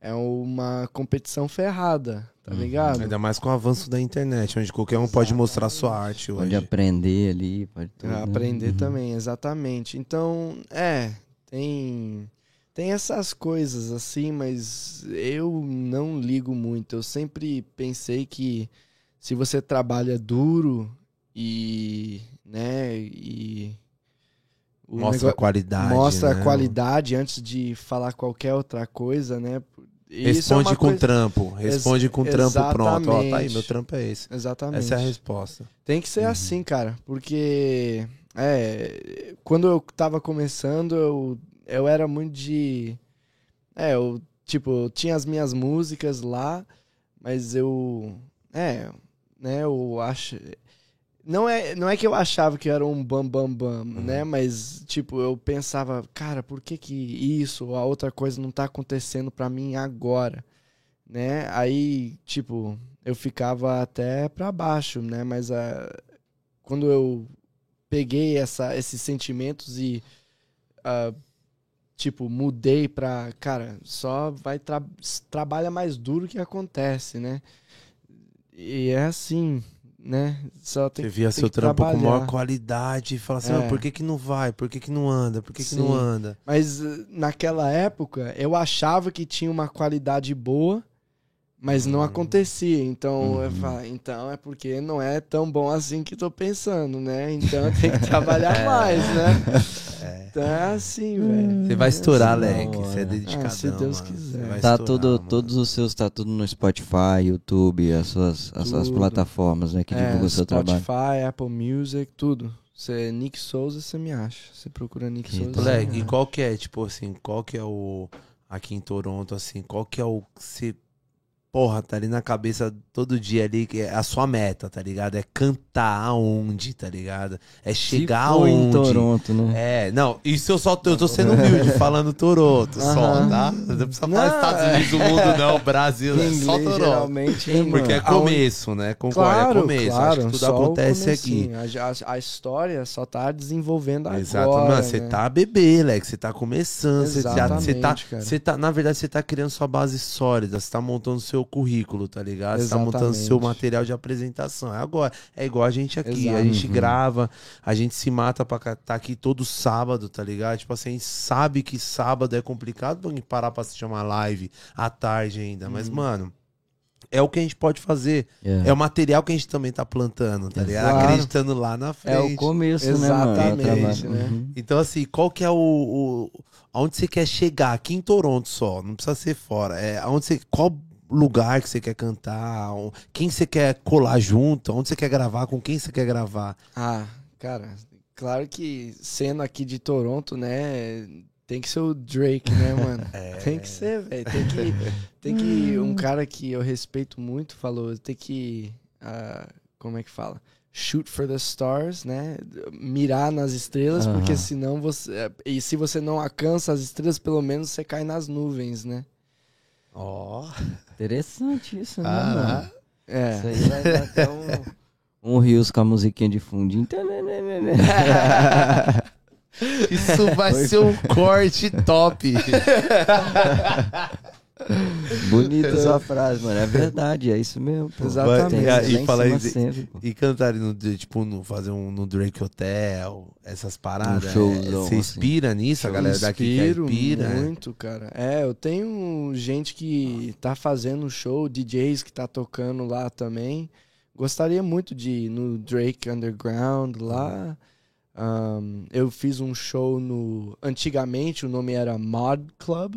É uma competição ferrada, tá Uhum. ligado? Ainda mais com o avanço da internet, onde qualquer um pode mostrar sua arte hoje. Pode aprender ali, pode tudo. né? Aprender Uhum. também, exatamente. Então, é, tem tem essas coisas assim, mas eu não ligo muito. Eu sempre pensei que se você trabalha duro e, né, e Mostra a qualidade. mostra né? a qualidade antes de falar qualquer outra coisa, né? Isso é Responde uma com coisa- trampo. Responde com trampo pronto. Ó, tá aí, Exatamente. meu trampo é esse. Exatamente. Essa é a resposta. Tem que ser Uhum. assim, cara, porque é, quando eu tava começando, eu, eu era muito de é, eu tipo, eu tinha as minhas músicas lá, mas eu é, né, eu acho não é, não é que eu achava que eu era um bam bam bam, Uhum. né? Mas tipo, eu pensava, cara, por que que isso ou a outra coisa não tá acontecendo pra mim agora, né? Aí, tipo, eu ficava até pra baixo, né? Mas ah, quando eu peguei essa, esses sentimentos e ah, tipo mudei pra, cara, só vai tra trabalha mais duro que acontece, né? E é assim, né? Só tem Você via tem seu que trampo com trabalhar. maior qualidade e fala assim, É. "Mas por que que não vai? Por que que não anda? Por que que não anda? Mas eh, naquela época eu achava que tinha uma qualidade boa, mas não Hum. acontecia. Então eu Uhum. falava, então é porque não é tão bom assim que tô pensando, né? Então eu tenho que trabalhar mais, né? Então é assim, velho. Você vai estourar, Hum, Leque. hora. Você é dedicadão, Ah, se Deus mano. quiser. Tá estourar, tudo, mano. todos os seus, tá tudo no Spotify, YouTube, as suas, as suas plataformas, né, que É, divulgam o seu trabalho. Spotify, Apple Music, tudo. Você Nick Souza, você me acha. Você procura Nick Que Souza. me e qual que é, tipo assim, qual que é o. Aqui em Toronto, assim, qual que é o que você. Porra, tá ali na cabeça todo dia ali, que é a sua meta, tá ligado? É cantar aonde, tá ligado? É chegar Se aonde. em Toronto, né? É, não, isso eu só eu tô sendo humilde, falando Toronto só, tá? Não precisa falar Estados Unidos do mundo, não, Brasil, é Inglês, só Toronto. geralmente, hein, Porque é começo, né? Concordo, Claro, é começo. claro. Acho que tudo acontece aqui. A, a- a história só tá desenvolvendo Exato, agora. mano, você né? tá bebê, Leque, você tá começando, você tá, você tá, na verdade, você tá criando sua base sólida, você tá montando seu currículo, tá ligado? Você tá montando seu Exatamente. material de apresentação. É agora, é igual a gente aqui, a Exato. gente Uhum. grava, a gente se mata pra estar aqui todo sábado, tá ligado? Tipo assim, a gente sabe que sábado é complicado pra parar pra se chamar live à tarde ainda, mas, Uhum. mano, é o que a gente pode fazer. É. É o material que a gente também tá plantando, tá ligado? Claro. Acreditando lá na frente. É o começo, né, mano? É o Exatamente, trabalho. né? Uhum. Então, assim, qual que é o, o. Aonde você quer chegar? Aqui em Toronto só, não precisa ser fora. É, aonde você, qual lugar que você quer cantar? Quem você quer colar junto? Onde você quer gravar? Com quem você quer gravar? Ah, cara, claro que sendo aqui de Toronto, né? tem que ser o Drake, né, mano? É. Tem que ser, velho. Tem que, tem que. Um cara que eu respeito muito falou: tem que. ah, como é que fala? Shoot for the stars, né? Mirar nas estrelas, porque senão você. E se você não alcança as estrelas, pelo menos você cai nas nuvens, né? Ó. Interessante isso, né, Ah, mano? É. Isso aí vai dar até um, um rios com a musiquinha de fundinho. Isso vai ser um corte top. Bonita sua frase, mano. É verdade, é isso mesmo. Pô. Exatamente. Ser e lá em cima. E cantarem no, tipo, no, fazer um no Drake Hotel, essas paradas. Um showzão, Você assim. inspira nisso, a galera daqui que Inspiro inspira. muito, cara. É, eu tenho gente que tá fazendo show, DJs que tá tocando lá também. Gostaria muito de ir no Drake Underground lá. Ahn, eu fiz um show no. Antigamente o nome era Mod Club,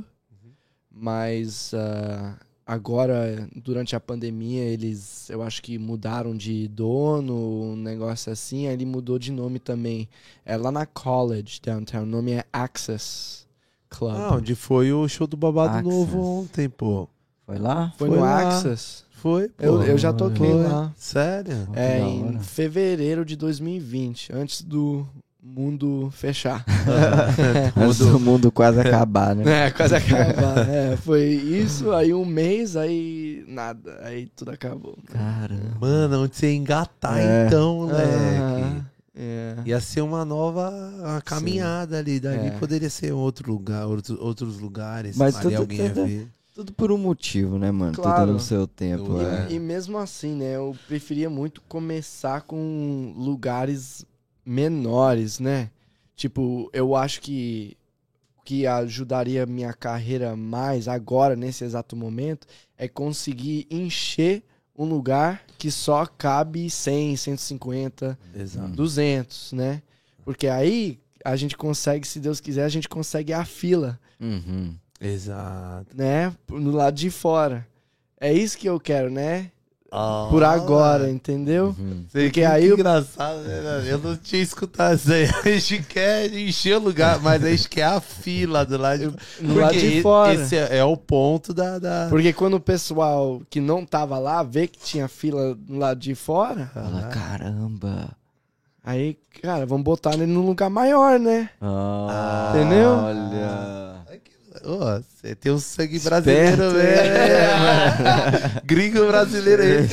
mas ah, agora, durante a pandemia, eles eu acho que mudaram de dono, um negócio assim, aí ele mudou de nome também. É lá na College, downtown. O nome é Access Club. Ah, onde foi o show do Babado Access. Novo ontem, pô. Foi lá? Foi, foi no lá. Access. Foi, pô. Eu, eu já toquei Foi. lá. Sério? É, em fevereiro de 2020, antes do mundo fechar. Antes do mundo quase acabar, né? É, quase acabar. É, foi isso, aí um mês, aí nada. Aí tudo acabou. Caramba. Mano, onde você engatar É. então, moleque? Aham, é. Ia ser uma nova uma caminhada ali. Dali É. poderia ser outro lugar, outro- outros lugares. Mas ali tudo- alguém ia tudo- ver. Tudo por um motivo, né, mano? Claro. Tudo no seu tempo. Tudo, é. E, e mesmo assim, né? Eu preferia muito começar com lugares menores, né? Tipo, eu acho que o que ajudaria minha carreira mais agora, nesse exato momento, é conseguir encher um lugar que só cabe 100, 150, Exato. 200, né? Porque aí a gente consegue, se Deus quiser, a gente consegue a fila Uhum. Exato. né? No lado de fora. É isso que eu quero, né? Ah, Por agora, entendeu? Uhum. Sei Porque que, aí que eu- engraçado, né? Eu não tinha escutado isso aí. A gente quer encher o lugar, mas a gente quer a fila do lado de No lado de fora. Esse é, é o ponto da. da... Porque quando o pessoal que não tava lá vê que tinha fila do lado de fora, Fala, caramba. aí, cara, vamos botar ele num lugar maior, né? Ah, Entendeu? Olha. Você tem um sangue brasileiro Esperto, mesmo. Gringo brasileiro aí.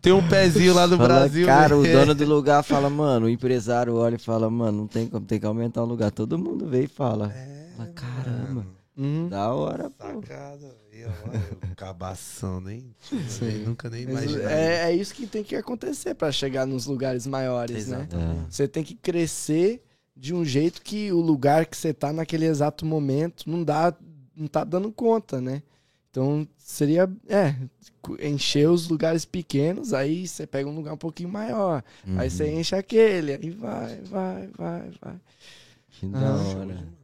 Tem um pezinho lá no Fala, Brasil. cara, o né? dono do lugar fala, mano, o empresário olha e fala, mano, não tem como, tem que aumentar o lugar. Todo mundo vê e fala. Fala, caramba, Uhum. da hora, pô. Sacada, aí, ó, um cabação, nem. Sim. Nunca nem imaginei. é, é isso que tem que acontecer pra chegar nos lugares maiores, né? Exatamente. Você tem que crescer de um jeito que o lugar que você tá naquele exato momento não dá, não tá dando conta, né? Então seria, é, encher os lugares pequenos, aí você pega um lugar um pouquinho maior, aí você Uhum. enche aquele, aí vai, vai, vai, vai. Que da Ah, hora.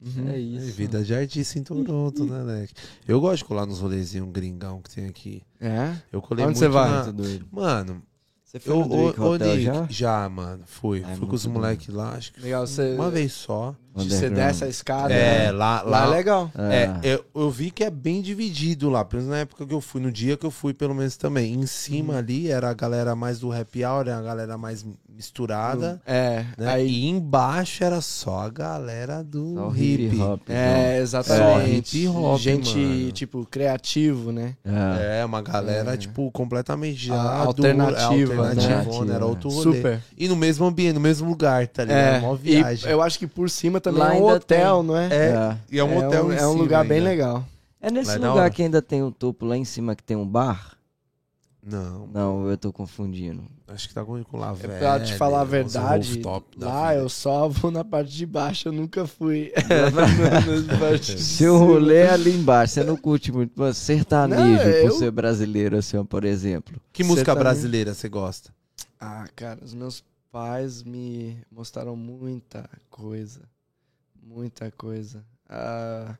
Uhum. É É isso. vida de artista em Toronto, né, Leque? Eu gosto de colar nos rolezinhos gringão que tem aqui. É? Eu colei Onde muito você vai? na- doido. Mano, Você foi eu, no Drake o, Hotel Nick, já? já? mano. Fui. É Fui com os moleques lá, acho que Legal, você, uma vez só. Você desce a escada. É, né? lá, lá lá, é legal. É, eu, eu vi que é bem dividido lá, pelo menos na época que eu fui, no dia que eu fui, pelo menos também. Em cima Uhum. ali era a galera mais do happy hour, era a galera mais misturada. É, Né? aí E embaixo era só a galera do Só hip. hip hop. É, exatamente. hip hop, Gente, mano. tipo, criativo, né? É. É, uma galera, É. tipo, completamente já A- do- alternativa, é, alternativona, né? era outro rolê. Super. E no mesmo ambiente, no mesmo lugar, tá ligado? É, Mó viagem. e eu acho que por cima também Lá é um hotel, não é? É, e é um hotel um, em é um lugar bem ainda. legal. É nesse Lá é lugar que ainda tem um topo lá em cima que tem um bar? Não, Não, eu tô confundindo. acho que tá com, lá, É velho. pra te falar a verdade, lá vida. eu só vou na parte de baixo, eu nunca fui. Seu rolê é ali embaixo, você não curte muito sertanejo, Não, por eu- ser brasileiro, assim, por exemplo. Que música Sertanejo. brasileira você gosta? Ah, cara, os meus pais me mostraram muita coisa. Muita coisa. Ah,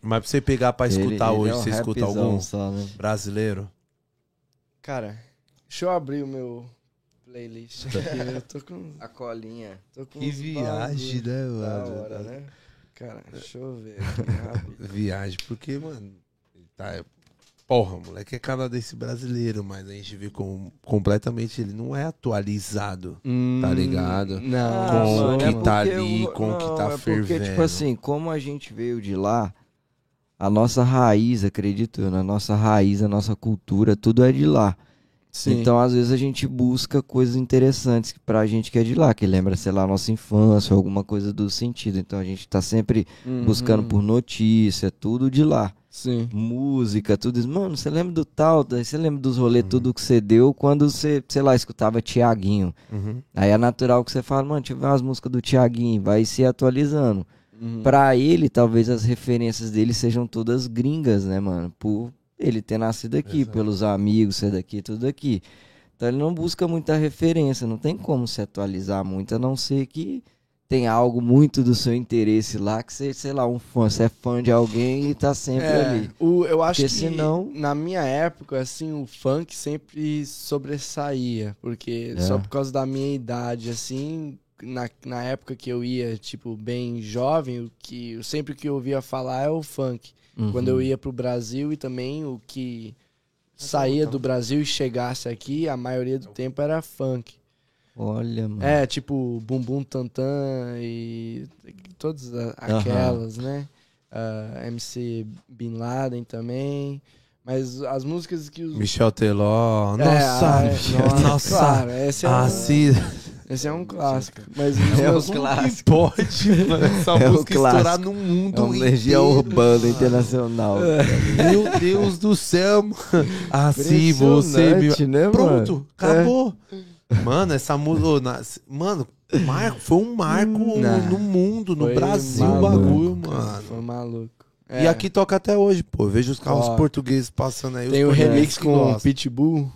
Mas pra você pegar pra escutar Ele- ele hoje, é um você escuta rapzão algum Só, né? brasileiro? cara, deixa eu abrir o meu playlist aqui. eu tô com, A colinha. tô com Que uns viagem, bagulho né, Da mano? hora, né? Cara, deixa eu ver aqui rápido. Viagem, porque, mano, tá. Porra, moleque é canadense brasileiro, mas a gente vê como completamente ele não é atualizado. Tá ligado? Não. Com o que é tá ali, eu- com o que tá é Porque, fervendo. tipo assim, como a gente veio de lá, a nossa raiz, acredito eu, na nossa raiz, a nossa cultura, tudo é de lá. Sim. Então, às vezes, a gente busca coisas interessantes pra gente que é de lá, que lembra, sei lá, a nossa infância, ou alguma coisa do sentido. Então, a gente tá sempre Uhum. buscando por notícia, tudo de lá. Sim. Música, tudo isso. Mano, você lembra do tal, você lembra dos rolês, Uhum. tudo que você deu quando você, sei lá, escutava Tiaguinho. Uhum. Aí é natural que você fala, mano, deixa eu ver umas músicas do Tiaguinho, vai se atualizando. Uhum. Pra ele, talvez as referências dele sejam todas gringas, né, mano? Por ele ter nascido aqui, Exato. pelos amigos, ser daqui, tudo daqui. Então ele não busca muita referência, não tem como se atualizar muito, a não ser que tem algo muito do seu interesse lá, que você, sei lá, um fã, você é fã de alguém e tá sempre É, ali. o, eu acho Porque que senão- na minha época, assim, o funk sempre sobressaía. Porque É. só por causa da minha idade, assim, na, na época que eu ia, tipo, bem jovem, o que sempre que eu ouvia falar é o funk. Quando eu Uhum. ia pro Brasil e também o que saía do Brasil e chegasse aqui, a maioria do tempo era funk. Olha, mano. É, tipo, Bumbum Tantan e todas aquelas, né? Ah, MC Bin Laden também. Mas as músicas que os. Michel Teló. É, Nossa, ah, é, nossa, nossa. Claro, esse é, um, Assim, esse é um clássico. Mas É um clássico. pode, mano, essa É um música estourar clássico. no mundo É uma energia urbana internacional. Meu Deus do céu, mano. Assim você me... Né? Pronto, acabou. Mano, essa música... Mano, marco, foi um marco Não. no mundo, no Foi Brasil, o maluco, bagulho, mano. Foi maluco. E É. aqui toca até hoje, pô. Vejo os carros Ó, portugueses passando aí. Tem o portugueses remix com o gostam. Pitbull.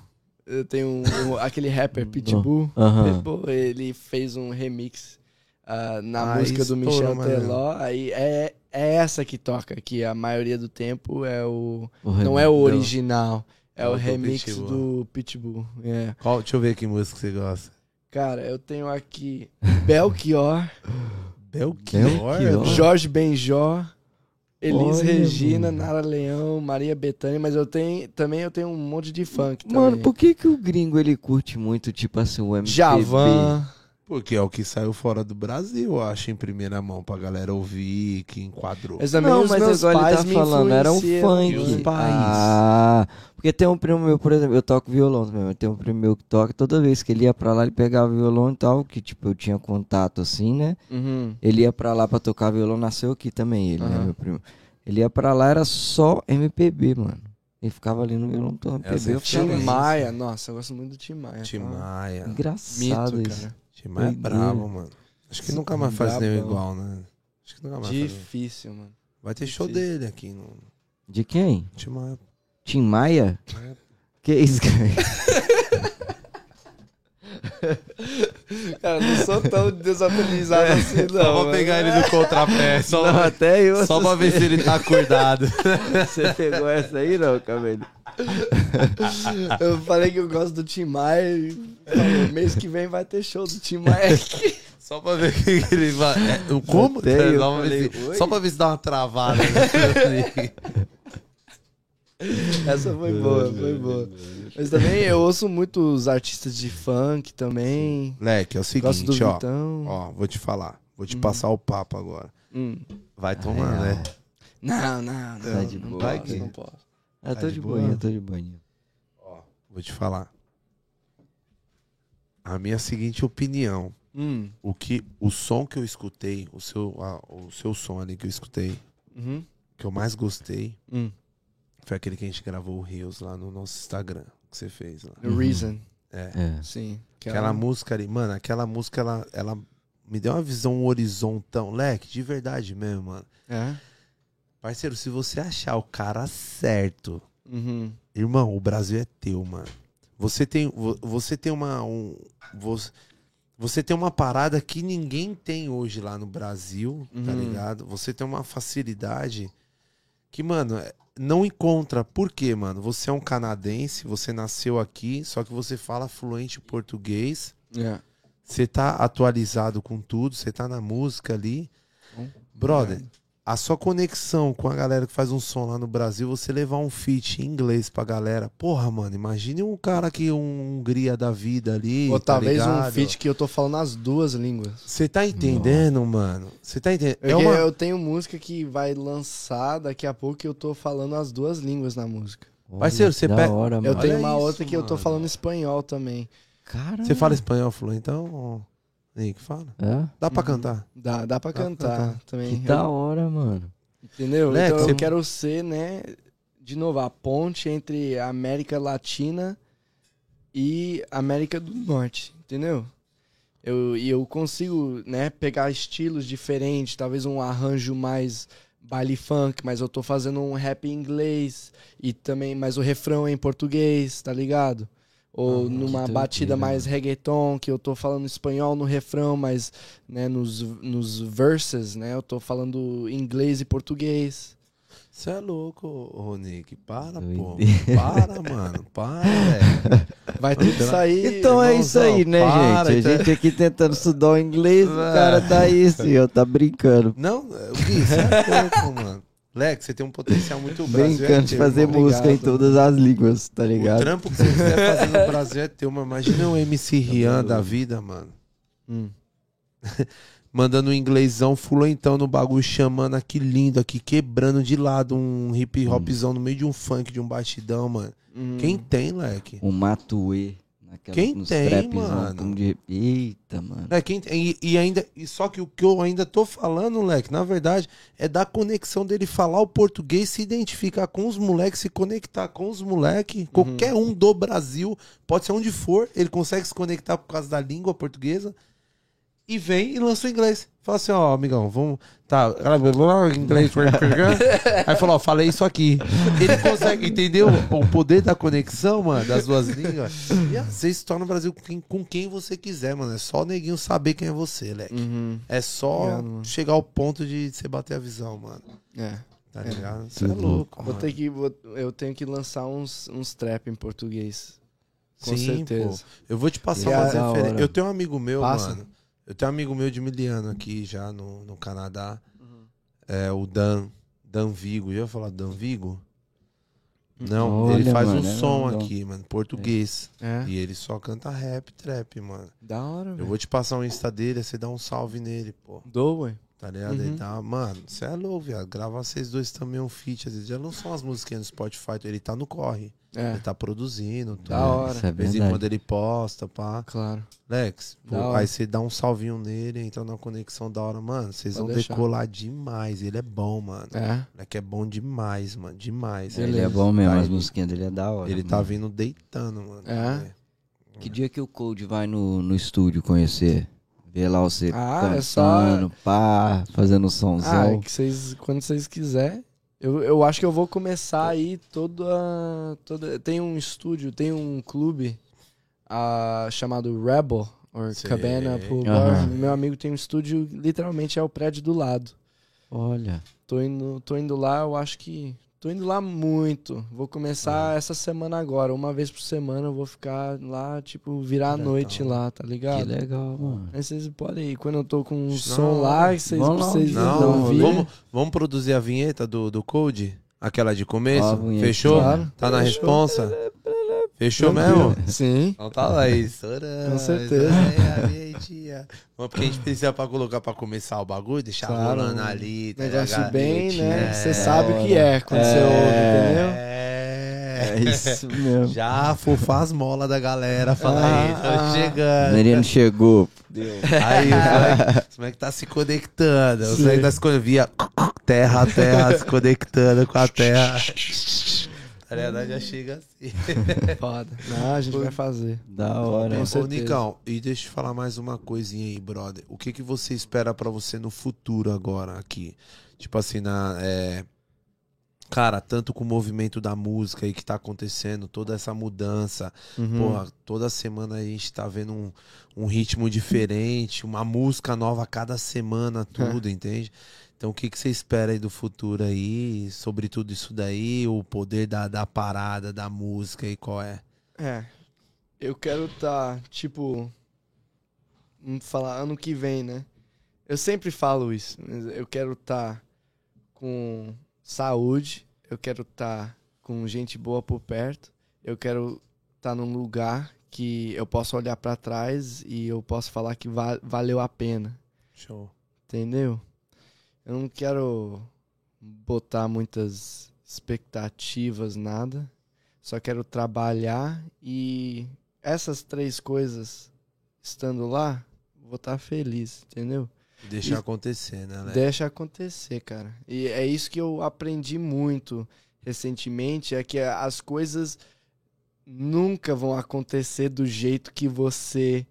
Eu tenho um- um- aquele rapper Pitbull. Aham. Ele, pô, ele fez um remix ah, na Ah, música do Michel mano. Teló. Aí é, é essa que toca, que a maioria do tempo é o. O não remix é o original. É o remix Pitbull. do Pitbull. É. Qual, deixa eu ver que música você gosta. Cara, eu tenho aqui Belchior, Belchior? Belchior. Jorge Benjó, Elis Olha, Regina, mano. Nara Leão, Maria Bethânia, mas eu tenho também eu tenho um monte de funk Mano, também. por que que o gringo ele curte muito, tipo assim, o MPB? Javan. Porque é o que saiu fora do Brasil, eu acho, em primeira mão, pra galera ouvir, que enquadrou. Mas também Não, os mas meus agora ele pais tá me falando, era um funk. Os pais? Ah, porque tem um primo meu, por exemplo, eu toco violão também, mas tem um primo meu que toca, toda vez que ele ia pra lá, ele pegava violão e tal, que tipo, eu tinha contato assim, né? Uhum. Ele ia pra lá pra tocar violão, nasceu aqui também, ele, né, Aham. meu primo. Ele ia pra lá, era só MPB, mano. Ele ficava ali no violão todo MPB. Essa é eu Tim Maia, nossa, eu gosto muito do Tim Maia. Tim tá? Maia. Engraçado Mito, isso. cara. Tim Maia é bravo, mano. Acho que nunca mais faz nenhum igual, né? Acho que nunca mais. Difícil, mano. Vai ter show Difícil. dele aqui no De quem? Tim Maia. Tim Maia? É. Que isso, cara? Cara, não sou tão desatualizado assim, não. Só pra mano. pegar ele no contrapé, só, Não, até eu só pra ver se ele tá acordado. Você pegou essa aí, não, Cabelo? Eu falei que eu gosto do Tim Maia e falou, mês que vem vai ter show do Tim Maia aqui. Só pra ver o que ele vai. É, o como? Ver falei, se-? Só pra ver se dá uma travada. Essa foi boa, foi boa. Mas também eu ouço muito os artistas de funk também. Leque, é o seguinte, ó. Vitão. Ó, vou te falar. Vou te Hum. passar o papo agora. Hum. Vai tomar, real. né? Não, não, não. Tá de não boa aqui. não posso. Eu Tá tô de de boa? boinha, tô de boinha. Ó, vou te falar. A minha seguinte opinião. Hum. O que o som que eu escutei, o seu, a- o seu som ali que eu escutei, Uhum. que eu mais gostei, Hum. foi aquele que a gente gravou o Rios lá no nosso Instagram, que você fez lá. The Uhum. Reason. É. É. Sim. Aquela música ali, mano, aquela música, ela, ela me deu uma visão, um horizontão. Leque, de verdade mesmo, mano. É? Parceiro, se você achar o cara certo, Uhum. irmão, o Brasil é teu, mano. Você tem, vo- você tem uma, um, você, você tem uma parada que ninguém tem hoje lá no Brasil, tá Uhum. ligado? Você tem uma facilidade que, mano, é- não encontra. Por quê, mano? Você é um canadense, você nasceu aqui, só que você fala fluente português. É. Você tá atualizado com tudo, você tá na música ali. Brother, a sua conexão com a galera que faz um som lá no Brasil, você levar um feat em inglês pra galera. Porra, mano, imagine um cara que um Hungria da vida ali. Ou tá talvez um ligado? feat que eu tô falando as duas línguas. Você tá entendendo, mano? Você tá entendendo? É Porque uma... eu tenho música que vai lançar daqui a pouco que eu tô falando as duas línguas na música. Parceiro, Olha, você pega- hora, Eu mano. tenho Olha uma isso, outra que eu tô mano. falando espanhol também. Caramba. Você fala espanhol, Flu, então. Nick, fala. É? Dá pra Uhum. cantar. Dá, dá pra Dá pra cantar cantar. também. Que Eu- da hora, mano. Entendeu? Né, Então que eu você- quero ser, né, de novo, a ponte entre a América Latina e América do Norte, entendeu? Eu, e eu consigo, né, pegar estilos diferentes, talvez um arranjo mais baile funk, mas eu tô fazendo um rap em inglês e também, mas o refrão é em português, tá ligado? Ou Ah, numa que batida mais mano. reggaeton, que eu tô falando espanhol no refrão, mas né, nos, nos verses, né, eu tô falando inglês e português. Você é louco, ô Nick. Para, pô. Para, mano. Para, velho. Vai tudo sair. Então é isso aí, né, para, gente? então- A gente aqui tentando estudar o inglês, o cara tá aí, senhor, tá brincando. Não, Gui, você é louco, mano. Leque, você tem um potencial muito Brasil é Brincando de fazer irmão. música em Obrigado. todas as línguas, tá O ligado? trampo que você quiser fazer no Brasil é teu, mas imagina um MC Rian da vida, mano. Hum. Mandando um inglêsão fluentão no bagulho, chamando aqui lindo, aqui quebrando de lado um hip hopzão no meio de um funk, de um batidão, mano. Hum. Quem tem, leque? Um matuê. Naquela- Quem nos tem, mano? de- Eita, mano. É, quem, e, e ainda, e só que o que eu ainda tô falando, moleque, na verdade, é da conexão dele falar o português, se identificar com os moleques, se conectar com os moleques, qualquer um do Brasil, pode ser onde for, ele consegue se conectar por causa da língua portuguesa e vem e lança o inglês. Fala assim, ó, amigão, vamos. Tá, inglês. Aí falou, ó, falei isso aqui. Ele consegue, entendeu? O poder da conexão, mano, das duas línguas. E às vezes se torna o Brasil com quem, com quem você quiser, mano. É só o neguinho saber quem é você, leque. Uhum. É só mano. chegar ao ponto de você bater a visão, mano. É. Tá É. ligado? Você é Tudo louco, Vou mano. ter que, vou- eu tenho que lançar uns, uns trap em português. Com Sim, certeza. pô. Eu vou te passar E umas a- da referências. hora. Eu tenho um amigo meu, Passa. mano. Eu tenho um amigo meu de Miliano aqui já no, no Canadá. É o Dan. Dan Vigo. Já falar Dan Vigo? Não, ele Olha, faz mano, um é som legal. aqui, mano, português. É. E ele só canta rap, trap, mano. Da hora, Eu vou te passar um Insta dele, você dá um salve nele, pô. Dou, ué. Tá ligado? Uhum. Ele tá, mano, você é louco, viado. Gravar vocês dois também um feat. Às vezes já não são as musiquinhas no Spotify, ele tá no corre. É. Ele tá produzindo. Da tudo. hora. Isso é De vez em quando ele posta, pá. Claro. Lex, pô, Da aí você dá um salvinho nele, entra na conexão da hora. Mano, vocês vão deixar. decolar demais. Ele é bom, mano. É. Moleque é bom demais, mano. Demais. Ele é Beleza. bom mesmo, Tá, as ele- musiquinhas dele é da hora. Ele tá mano. vindo deitando, mano. É? Que dia que o Cold vai no, no estúdio conhecer? Ver lá você Ah, é só- cantando, pá, fazendo Ah, é somzão. que vocês, quando vocês quiserem. Eu, eu acho que eu vou começar aí toda, toda. Tem um estúdio, tem um clube ah, chamado Rebel, Sei. Cabana. Bar. Meu amigo tem um estúdio, literalmente é o prédio do lado. Olha. Tô indo, tô indo lá, eu acho que. Tô indo lá muito. Vou começar essa semana agora. Uma vez por semana eu vou ficar lá, tipo, virar a Que noite lá, tá Que ligado? legal, mano. Aí vocês podem ir. Quando eu tô com um Não, som lá, vocês, um vocês Não, Não, ouvir. vamos, vamos produzir a vinheta do, do Code? Aquela de começo? Ó, a vinheta. Fechou? Claro. Tá na Fechou. responsa? Fechou Tranquilo. mesmo? Sim. Então tá lá, estourando. Com certeza. É. Mas porque a gente precisa pra colocar pra começar o bagulho, deixar Claro. rolando ali. tá Negócio ligado? bem, né? É. Você sabe o que é quando você ouve, entendeu? É. É isso mesmo. Já fofar as molas da galera. Fala aí, Ah, tô ah. Chegando. menino chegou. Aí, os moleque- os moleque tá se conectando. Os Sim. moleque tá se conectando. Via terra, terra, se conectando com a terra. Na verdade, já chega assim. Foda. Não, a gente vai fazer. Da hora. Com Ô. Nicão, e deixa eu te falar mais uma coisinha aí, brother. O que que você espera pra você no futuro agora aqui? Tipo assim, na. é, Cara, tanto com o movimento da música aí que tá acontecendo, toda essa mudança. Uhum. Porra, toda semana a gente tá vendo um, um ritmo diferente, uma música nova a cada semana, tudo, entende? Então o que, que você espera aí do futuro aí, sobre tudo isso daí, o poder da, da parada, da música e qual é? É. Eu quero tá, tipo. Vamos falar ano que vem, né? Eu sempre falo isso. Eu quero estar com saúde, eu quero estar com gente boa por perto, eu quero estar num lugar que eu possa olhar pra trás e eu posso falar que va- valeu a pena. Show. Entendeu? Eu não quero botar muitas expectativas, nada. Só quero trabalhar e essas três coisas estando lá, vou estar feliz, entendeu? Deixa E- acontecer, né, Leque? Deixa acontecer, cara. E é isso que eu aprendi muito recentemente, é que as coisas nunca vão acontecer do jeito que você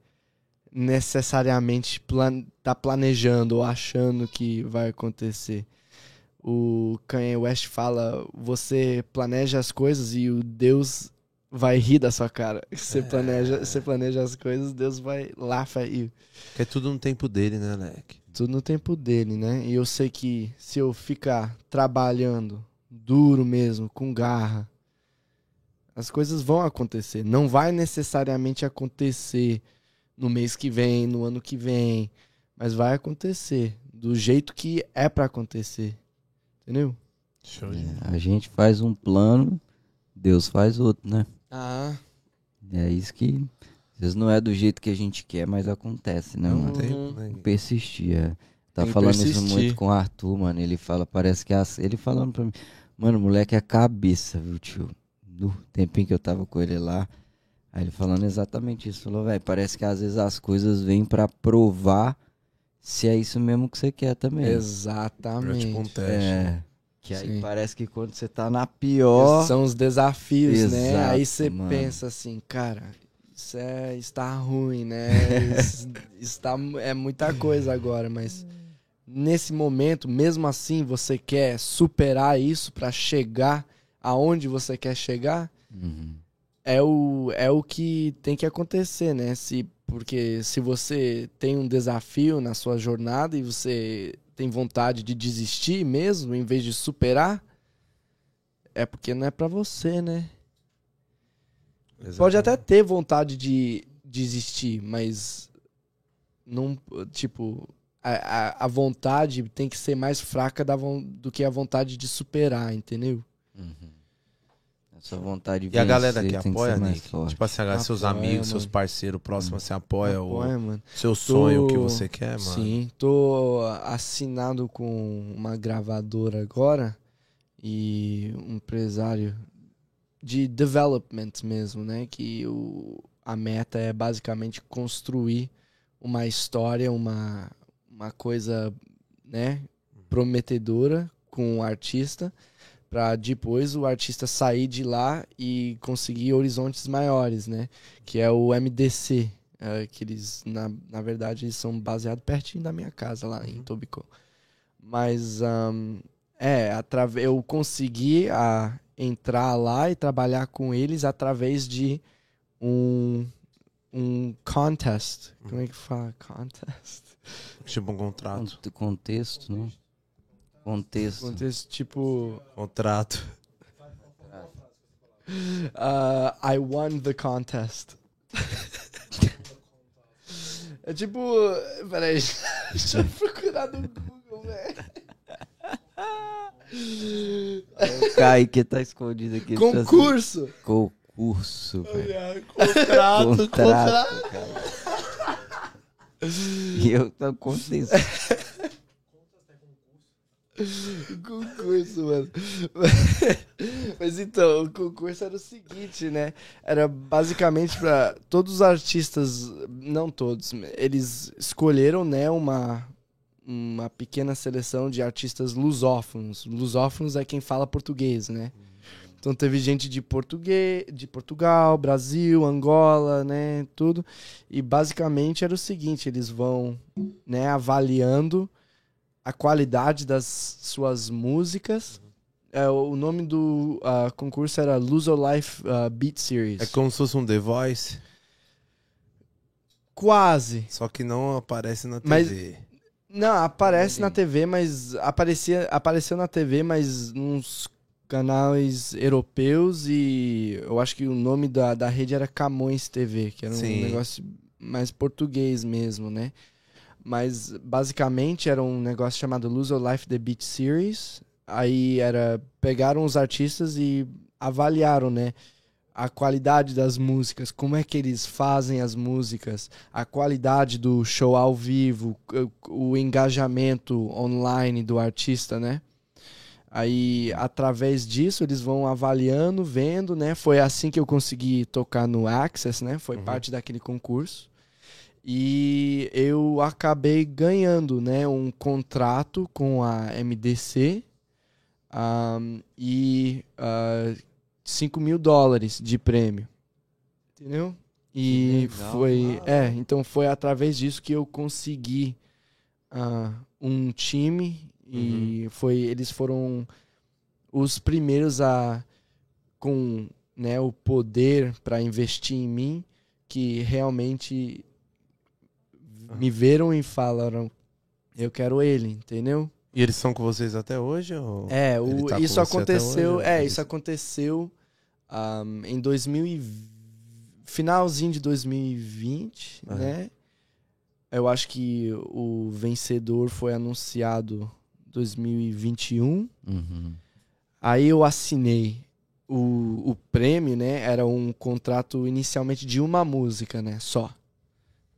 necessariamente plan tá planejando ou achando que vai acontecer. O Kanye West fala, você planeja as coisas e o Deus vai rir da sua cara. Você planeja, você planeja as coisas, Deus vai you. Que é tudo no tempo dele, né, Leque? Tudo no tempo dele, né? E eu sei que se eu ficar trabalhando duro mesmo, com garra, as coisas vão acontecer. Não vai necessariamente acontecer no mês que vem, no ano que vem, mas vai acontecer do jeito que é pra acontecer. Entendeu? Show É, a gente faz um plano, Deus faz outro, né? Ah, É isso que às vezes não é do jeito que a gente quer, mas acontece, né, Não mano? Tem, Uhum. Persistir. é. Tá Tem falando isso persistir. muito com o Arthur, mano. Ele fala, parece que é as- ele falando pra mim, mano, o moleque é a cabeça, viu, tio? No tempinho que eu tava com ele lá, aí ele falando exatamente isso, falou, velho, parece que às vezes as coisas vêm pra provar se é isso mesmo que você quer também. Pra, exatamente. tipo, um teste. É. Que aí Sim. parece que quando você tá na pior, São os desafios, né? Exato, Aí você mano. pensa assim, cara, isso é, está ruim, né? Isso, está, é muita coisa agora, mas nesse momento, mesmo assim, você quer superar isso pra chegar aonde você quer chegar, Uhum. É o, é o que tem que acontecer, né? Se, porque se você tem um desafio na sua jornada e você tem vontade de desistir mesmo, em vez de superar, é porque não é pra você, né? Pode até ter vontade de desistir, mas não, tipo, a, a, a vontade tem que ser mais fraca da, do que a vontade de superar, entendeu? Uhum. Essa vontade de E a galera que apoia, mais Nick? forte. Tipo assim, a galera, seus Apoia, amigos, seus mano. parceiros próximos, você apoia, Apoia, o mano. seu sonho, o que você quer, mano. Sim, tô assinado com uma gravadora agora e um empresário de development mesmo, né? Que o, a meta é basicamente construir uma história, uma, uma coisa, né? Prometedora com o artista para depois o artista sair de lá e conseguir horizontes maiores, né? Que é o MDC, é, que eles, na, na verdade, eles são baseados pertinho da minha casa lá em Tobicó. Mas, ahn, é, atrave- eu consegui a, entrar lá e trabalhar com eles através de um, um contest. Como é que fala? Contest? Tipo um contrato. Cont- Contexto, né? Contexto. Contest tipo. Contrato. Uh, I won the contest. é tipo. Peraí, deixa eu procurar no Google, velho. O Kaique tá escondido aqui. ele tá assim, Concurso! Concurso, velho. Contrato, Contrato, cara. E eu tô contexto. Concurso, mano. Mas então, o concurso era o seguinte, né? Era basicamente para todos os artistas, não todos, eles escolheram, né, uma uma pequena seleção de artistas lusófonos. Lusófonos é quem fala português, né? Então teve gente de português, de Portugal, Brasil, Angola, né, tudo. E basicamente era o seguinte, eles vão, né, avaliando a qualidade das suas músicas. É, o nome do ah, concurso era Luso Life ah, Beat Series. É como se fosse um The Voice, Quase. só que não aparece na Mas- TV. Não, aparece na TV, mas aparecia, apareceu na TV, mas nos canais europeus e eu acho que o nome da, da rede era Camões TV, que era um Sim. negócio mais português mesmo, né? Mas basicamente era um negócio chamado Lose Your Life The Beat Series. Aí era pegaram os artistas e avaliaram, né? A qualidade das músicas, como é que eles fazem as músicas, a qualidade do show ao vivo, o, engajamento online do artista, né? Aí, através disso, eles vão avaliando, vendo, né? Foi assim que eu consegui tocar no Access, né? Foi Uhum. parte daquele concurso. E eu acabei ganhando, né? Um contrato com a MDC ahm, e ah, 5 mil dólares de prêmio. Entendeu? E legal, foi. cara. É, então foi através disso que eu consegui ah, um time e foi eles foram os primeiros a com né, o poder para investir em mim que realmente me viram e falaram eu quero ele entendeu E eles são com vocês até hoje? Ou... é o, tá isso aconteceu hoje, é ou- isso aconteceu ahm, em 2000 e... finalzinho de 2020 Aham. né eu acho que o vencedor foi anunciado 2021 Uhum. Aí eu assinei o, o prêmio, né? Era um contrato inicialmente de uma música, né? Só.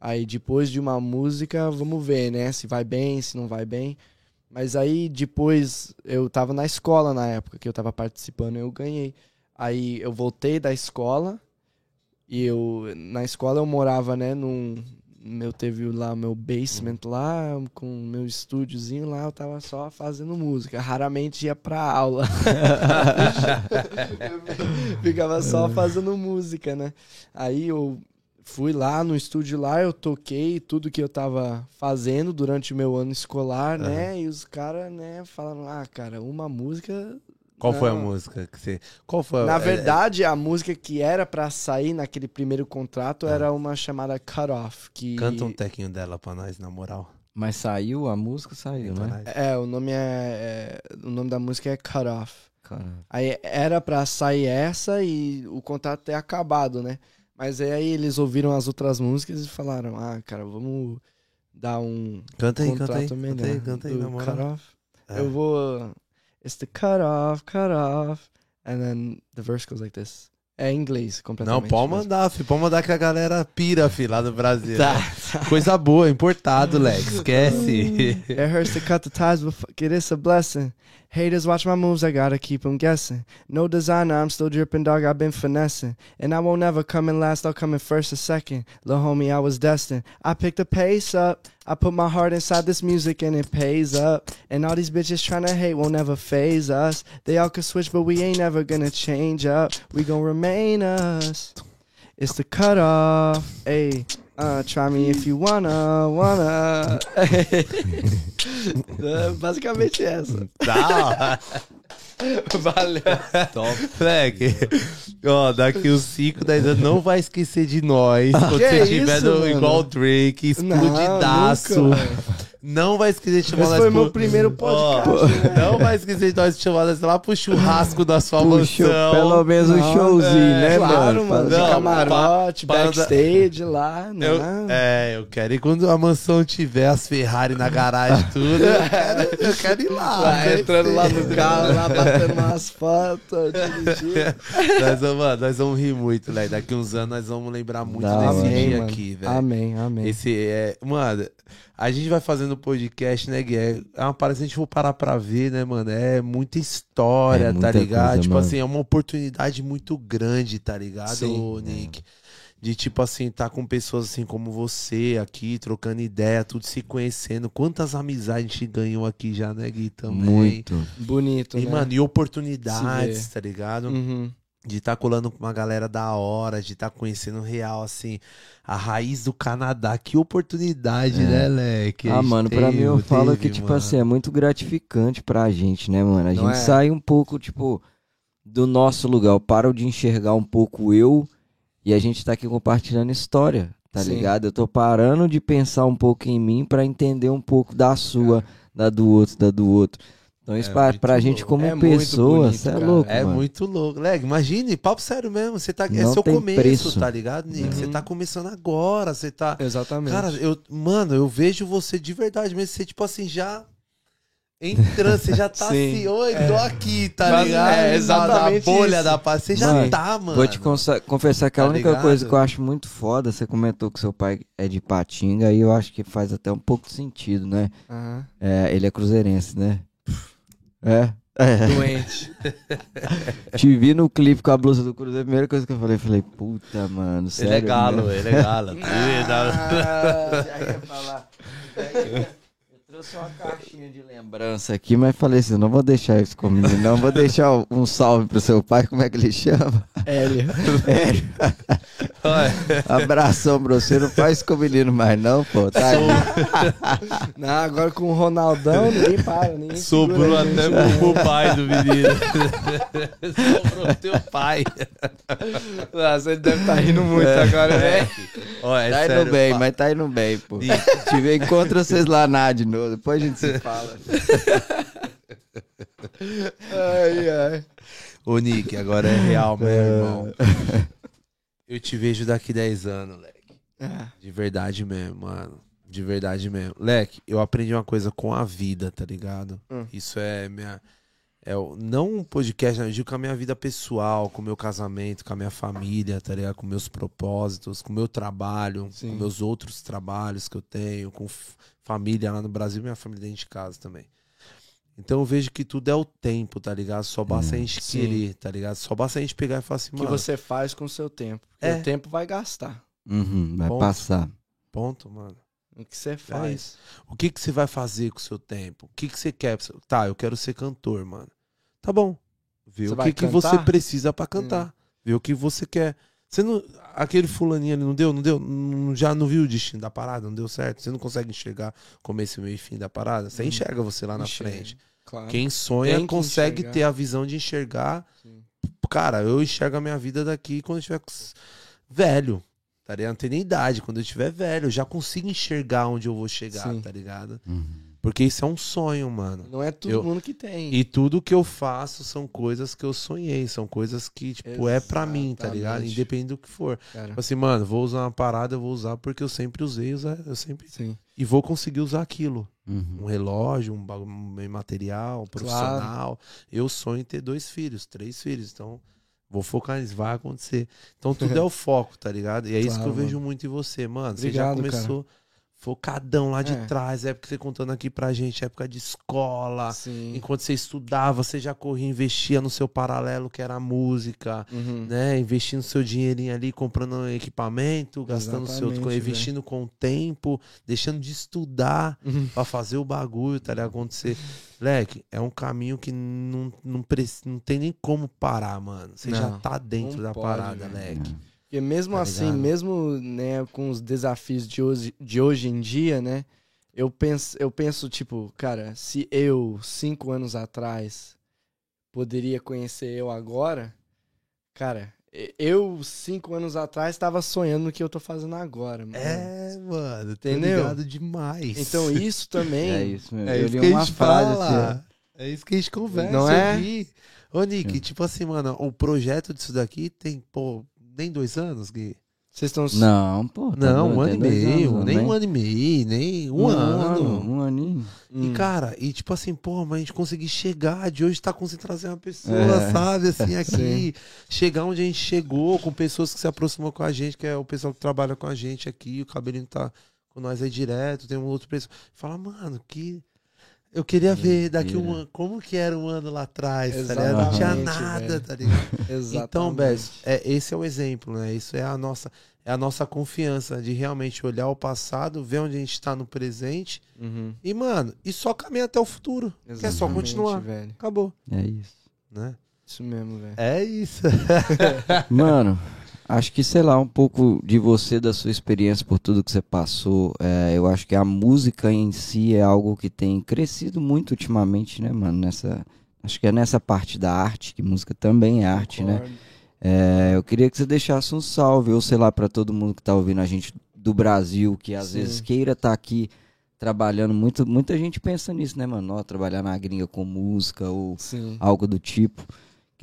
Aí depois de uma música, vamos ver, né? Se vai bem, se não vai bem. Mas aí depois eu tava na escola na época que eu tava participando, eu ganhei. Aí eu voltei da escola e eu na escola eu morava, né, num eu teve lá meu basement lá, com meu estúdiozinho lá, eu tava só fazendo música. Raramente ia pra aula. Ficava só fazendo música, né? Aí eu fui lá no estúdio lá, eu toquei tudo que eu tava fazendo durante o meu ano escolar, né? E os caras, né, falaram: "Ah, cara, uma música Qual foi a Não. música que você. Qual foi na é- verdade, a música que era pra sair naquele primeiro contrato Ah. era uma chamada Cut Off, que Canta um tequinho dela pra nós, na moral. Mas saiu, a música saiu, né? é, o nome é, é- o nome da música é Cut Off. Cara. Aí era pra sair essa e o contrato ter acabado, né? Mas aí eles ouviram as outras músicas e falaram: "Ah, cara, vamos dar um Canta aí, canta aí. Canta melhor aí, canta aí, na moral. Off". É. Eu vou It's the cut off, cut off, and then the verse goes like this. É em inglês, Não, completamente. pode mas- mandar, fi. Pode mandar que a galera pira, fi, lá do Brasil. Tá. Coisa boa, importado, Lex. Esquece. It hurts to cut the ties, but fuck it, it's a blessing. Haters watch my moves, I gotta keep 'em guessing. No designer, I'm still dripping, dog, I've been finessing. And I won't ever come in last, I'll come in first or second. Lil' homie, I was destined. I picked the pace up. I put my heart inside this music and it pays up. And all these bitches tryna hate won't ever phase us. They all could switch, but we ain't never gonna change up. We gon' remain us. It's the cutoff. Ayy. Uh, try me if you wanna, wanna. É, Basicamente essa. Tá, Valeu. Top. Moleque, ó, daqui uns 5, 10 anos não vai esquecer de nós. Quando Que você tiver isso, no- igual o Drake, explodidaço. Não, nunca. Não vai esquecer de chamar Esse nós foi pro- meu primeiro podcast, né? Não vai esquecer de nós chamar nós lá pro churrasco da sua Puxa, mansão. pelo menos um Não, showzinho, é, né, claro, mano. De Não, camarote, pa- pa- backstage lá. Eu, não. é, eu quero ir quando a mansão tiver as Ferrari na garagem tudo. Eu quero, eu quero ir lá. Lá, conhecer. entrando lá no carro, lá batendo umas fotos, dirigindo. nós, vamos, mano, nós vamos rir muito, velho. Daqui uns anos nós vamos lembrar muito Da desse hora. dia mano. aqui, velho. Amém, amém. Esse é. Mano, a gente vai fazendo podcast, né, Gui? É é uma parada, se a gente for parar pra ver, né, mano? É muita história, É tá muita ligado? coisa, tipo mano. assim, é uma oportunidade muito grande, tá ligado, Sim. Nick? De, tipo assim, tá com pessoas assim como você aqui, trocando ideia, tudo se conhecendo. Quantas amizades a gente ganhou aqui já, né, Gui? Também. Muito. Bonito, E, né? mano, e oportunidades, tá ligado? Uhum. De estar colando com uma galera da hora, de estar conhecendo real, assim, a raiz do Canadá. Que oportunidade, É. né, Leque? Ah, mano, pra mim eu teve, falo que, teve, tipo mano. assim, é muito gratificante pra gente, né, mano? A Não gente é? sai um pouco, tipo, do nosso lugar. Eu paro de enxergar um pouco eu e a gente tá aqui compartilhando história, tá Sim. ligado? Eu tô parando de pensar um pouco em mim pra entender um pouco da sua, da do outro, da do outro. Então isso É pra, pra gente louco. como É pessoa, você é louco, É mano. muito louco. Leg, imagine, papo sério mesmo. Você tá, é Não seu tem começo, preço. tá ligado, Nick? Você Uhum. tá começando agora. Você tá. Exatamente. Cara, eu, mano, eu vejo você de verdade mesmo. Você, tipo assim, já entrando, você já tá Sim. assim, oi, tô aqui, tá Mas ligado? é exatamente Na bolha isso. da paz. Você já Mano, tá, mano. Vou te confessar que a Tá única ligado? coisa que eu acho muito foda, você comentou que seu pai é de Patinga, e eu acho que faz até um pouco de sentido, né? Aham. É, ele é cruzeirense, né? É. É. Doente. Te vi no clipe com a blusa do Cruzeiro, a primeira coisa que eu falei, falei, puta, mano, Ele sério é galo, ele é galo. Ah, já ia falar. Eu trouxe uma caixinha de lembrança aqui, mas falei assim, não vou deixar isso comigo, não. Vou deixar um salve pro seu pai, como é que ele chama? Hélio. Hélio. Abração pra você, não faz com o menino mais não, pô. Tá aí. Não, agora com o Ronaldão, ninguém para. Ninguém Sobrou até pro, pro pai do menino. Sobrou teu pai. Nossa, ele deve estar rindo muito agora, né? Ó, é Tá indo sério, bem, pa- mas tá indo bem, pô. Tive encontra vocês lá na de novo, depois a gente se fala. Ai, ai. Ô, Nick, agora é real, meu irmão. Eu te vejo daqui 10 anos, Leque. Ah, De verdade mesmo, mano. De verdade mesmo. Leque, eu aprendi uma coisa com a vida, tá ligado? Hum. Isso é minha. É, não um podcast, eu digo com a minha vida pessoal, com o meu casamento, com a minha família, tá ligado? Com meus propósitos, com o meu trabalho, Sim. com meus outros trabalhos que eu tenho, com família lá no Brasil minha família dentro de casa também. Então eu vejo que tudo é o tempo, tá ligado? Só basta a gente Sim. querer, tá ligado? Só basta a gente pegar e falar assim, O que mano, você faz com o seu tempo. É. o tempo vai gastar. Uhum, vai Ponto. passar. ponto, mano. O que você É faz. isso. O que que você vai fazer com o seu tempo? O que que você quer? Tá, eu quero ser cantor, mano. Tá bom. Vê Você o que que você precisa pra cantar. Vê o que você quer. Você não. Aquele fulaninho ali não deu? Não deu? Não- já não viu o destino da parada? Não deu certo? Você não consegue enxergar começo, meio e fim da parada? Você Uhum. enxerga você lá na Enxerga. frente. Claro. Quem sonha que consegue enxergar. ter a visão de enxergar. Sim. Cara, eu enxergo a minha vida daqui quando eu estiver velho. Tá ligado? Não tem nem idade. Quando eu estiver velho, eu já consigo enxergar onde eu vou chegar, Sim. tá ligado? Uhum. Porque isso é um sonho, mano. Não é todo Eu- mundo que tem. E tudo que eu faço são coisas que eu sonhei, são coisas que, tipo, é pra mim, tá ligado? Exatamente. Independente do que for. Cara. Tipo assim, mano, vou usar uma parada, eu vou usar porque eu sempre usei, usar- eu sempre. Sim. E vou conseguir usar aquilo. Uhum. Um relógio, um, bagu- um material, um profissional. Eu sonho em ter dois filhos, três filhos. Então, vou focar nisso, vai acontecer. Então, tudo é o foco, tá ligado? E é isso que Claro, eu vejo mano. muito em você, mano. Obrigado, você já começou focadão lá de É. trás, época que você contando aqui pra gente, época de escola. Sim. Enquanto você estudava, você já corria, investia no seu paralelo, que era a música, Uhum. né? Investindo seu dinheirinho ali, comprando equipamento, gastando seu. Exatamente, investindo com o tempo, deixando de estudar Uhum. pra fazer o bagulho, tá ligado? Acontecer. Leque, é um caminho que não, não, preci- não tem nem como parar, mano. Você já Não, tá dentro não da pode, parada, velho. Leque. Porque mesmo Tá assim, ligado? mesmo né, com os desafios de hoje, de hoje em dia, né? Eu penso, eu penso, tipo, cara, se eu, cinco anos atrás, poderia conhecer eu agora, cara, eu, cinco anos atrás, estava sonhando no que eu tô fazendo agora, mano. É, mano, Entendeu? ligado demais. Então isso também. É isso mesmo. É eu isso li que a uma gente frase fala. assim. É isso que a gente conversa. Não eu é? vi. Ô, Nick, tipo assim, mano, o projeto disso daqui tem, pô, nem dois anos, Gui? Vocês estão. Não, pô. tá Não, um ano e meio, anos, nem né? um ano e meio, nem um, ano. Um aninho. E, Hum. cara, e tipo assim, pô, mas a gente conseguir chegar de hoje tá conseguindo trazer uma pessoa, É. sabe, assim, aqui. chegar onde a gente chegou, com pessoas que se aproximam com a gente, que é o pessoal que trabalha com a gente aqui, o cabelinho tá com nós aí direto, tem um outro pessoal. Fala, mano, que. Eu queria ver daqui um ano, como que era um ano lá atrás, tá ligado? Não tinha Exatamente, nada, velho. tá ligado? Exatamente. Então, Bess, é, esse é o exemplo, né? Isso é a nossa, é a nossa confiança de realmente olhar o passado, ver onde a gente tá no presente Uhum. e, mano, e só caminhar até o futuro. Que é só Exatamente, continuar. velho. Acabou, É isso. né? Isso mesmo, velho. É isso. Mano, acho que, sei lá, um pouco de você, da sua experiência por tudo que você passou. é, eu acho que a música em si é algo que tem crescido muito ultimamente, né, mano? Nessa, acho que é nessa parte da arte, que música também é arte, né? É, eu queria que você deixasse um salve, ou sei lá, pra todo mundo que tá ouvindo a gente do Brasil, que às Sim. vezes queira estar aqui trabalhando muito. Muita gente pensa nisso, né, mano? Ó, trabalhar na gringa com música ou Sim. algo do tipo.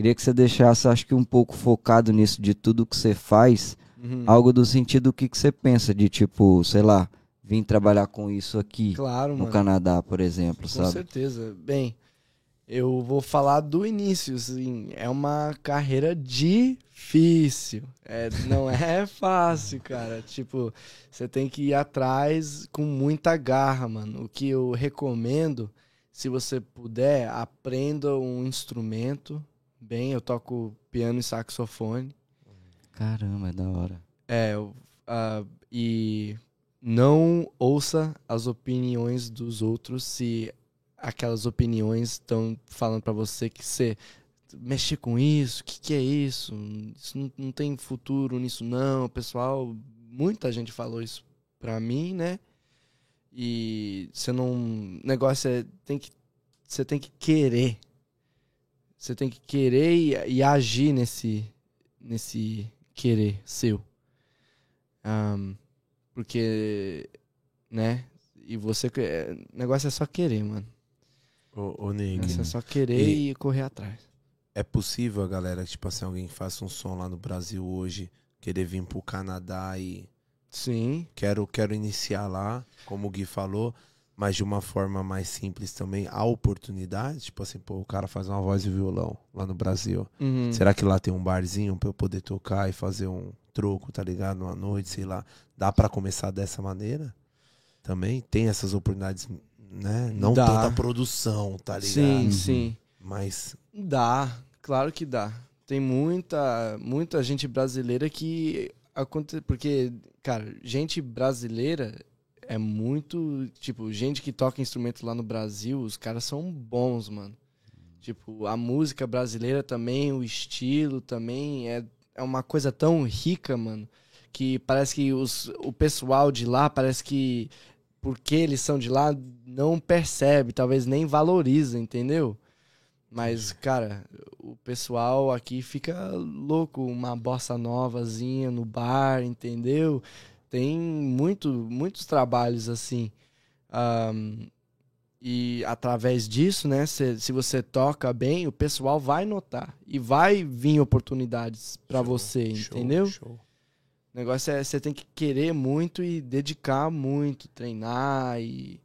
Queria que você deixasse, acho que um pouco focado nisso, de tudo que você faz, Uhum. algo do sentido do que, que você pensa, de tipo, sei lá, vim trabalhar com isso aqui Claro, no mano. Canadá, por exemplo, Com sabe? certeza. Bem, eu vou falar do início, assim, é uma carreira difícil. É, não é fácil, cara. Tipo, você tem que ir atrás com muita garra, mano. O que eu recomendo, se você puder, aprenda um instrumento. Bem, eu toco piano e saxofone. Caramba, é da hora. É, eu, ah, e não ouça as opiniões dos outros se aquelas opiniões estão falando pra você que você mexer com isso, o que, que é isso? Isso não, não tem futuro nisso não, pessoal. Muita gente falou isso pra mim, né? E você não, o negócio é tem que você tem que querer. Você tem que querer e, e agir nesse nesse querer seu. Ahn, porque, né? E você. é, O negócio é só querer, mano. Ô, ô O Nig, negócio é só querer e, correr atrás. é possível, galera, tipo assim, alguém que faça um som lá no Brasil hoje, querer vir pro Canadá e Sim. quero, quero iniciar lá, como o Gui falou, mas de uma forma mais simples também, a oportunidade, tipo assim, pô, o cara faz uma voz e violão lá no Brasil. Uhum. Será que lá tem um barzinho pra eu poder tocar e fazer um troco, tá ligado? Uma noite, sei lá. Dá pra começar dessa maneira? Também tem essas oportunidades, né? Não Dá. tanta produção, tá ligado? Sim, sim. Mas Dá, claro que dá. Tem muita, muita gente brasileira que. Porque, cara, gente brasileira é muito. Tipo, gente que toca instrumento lá no Brasil, os caras são bons, mano. Tipo, a música brasileira também, o estilo também é, é uma coisa tão rica, mano. Que parece que os, o pessoal de lá, parece que porque eles são de lá, não percebe, talvez nem valoriza, entendeu? Mas, cara, o pessoal aqui fica louco, uma bossa novazinha no bar, entendeu? Tem muito, muitos trabalhos assim. Ahn, e através disso, né, se, se você toca bem, o pessoal vai notar. E vai vir oportunidades pra Show, você, show, entendeu? show. O negócio é você tem que querer muito e dedicar muito, treinar e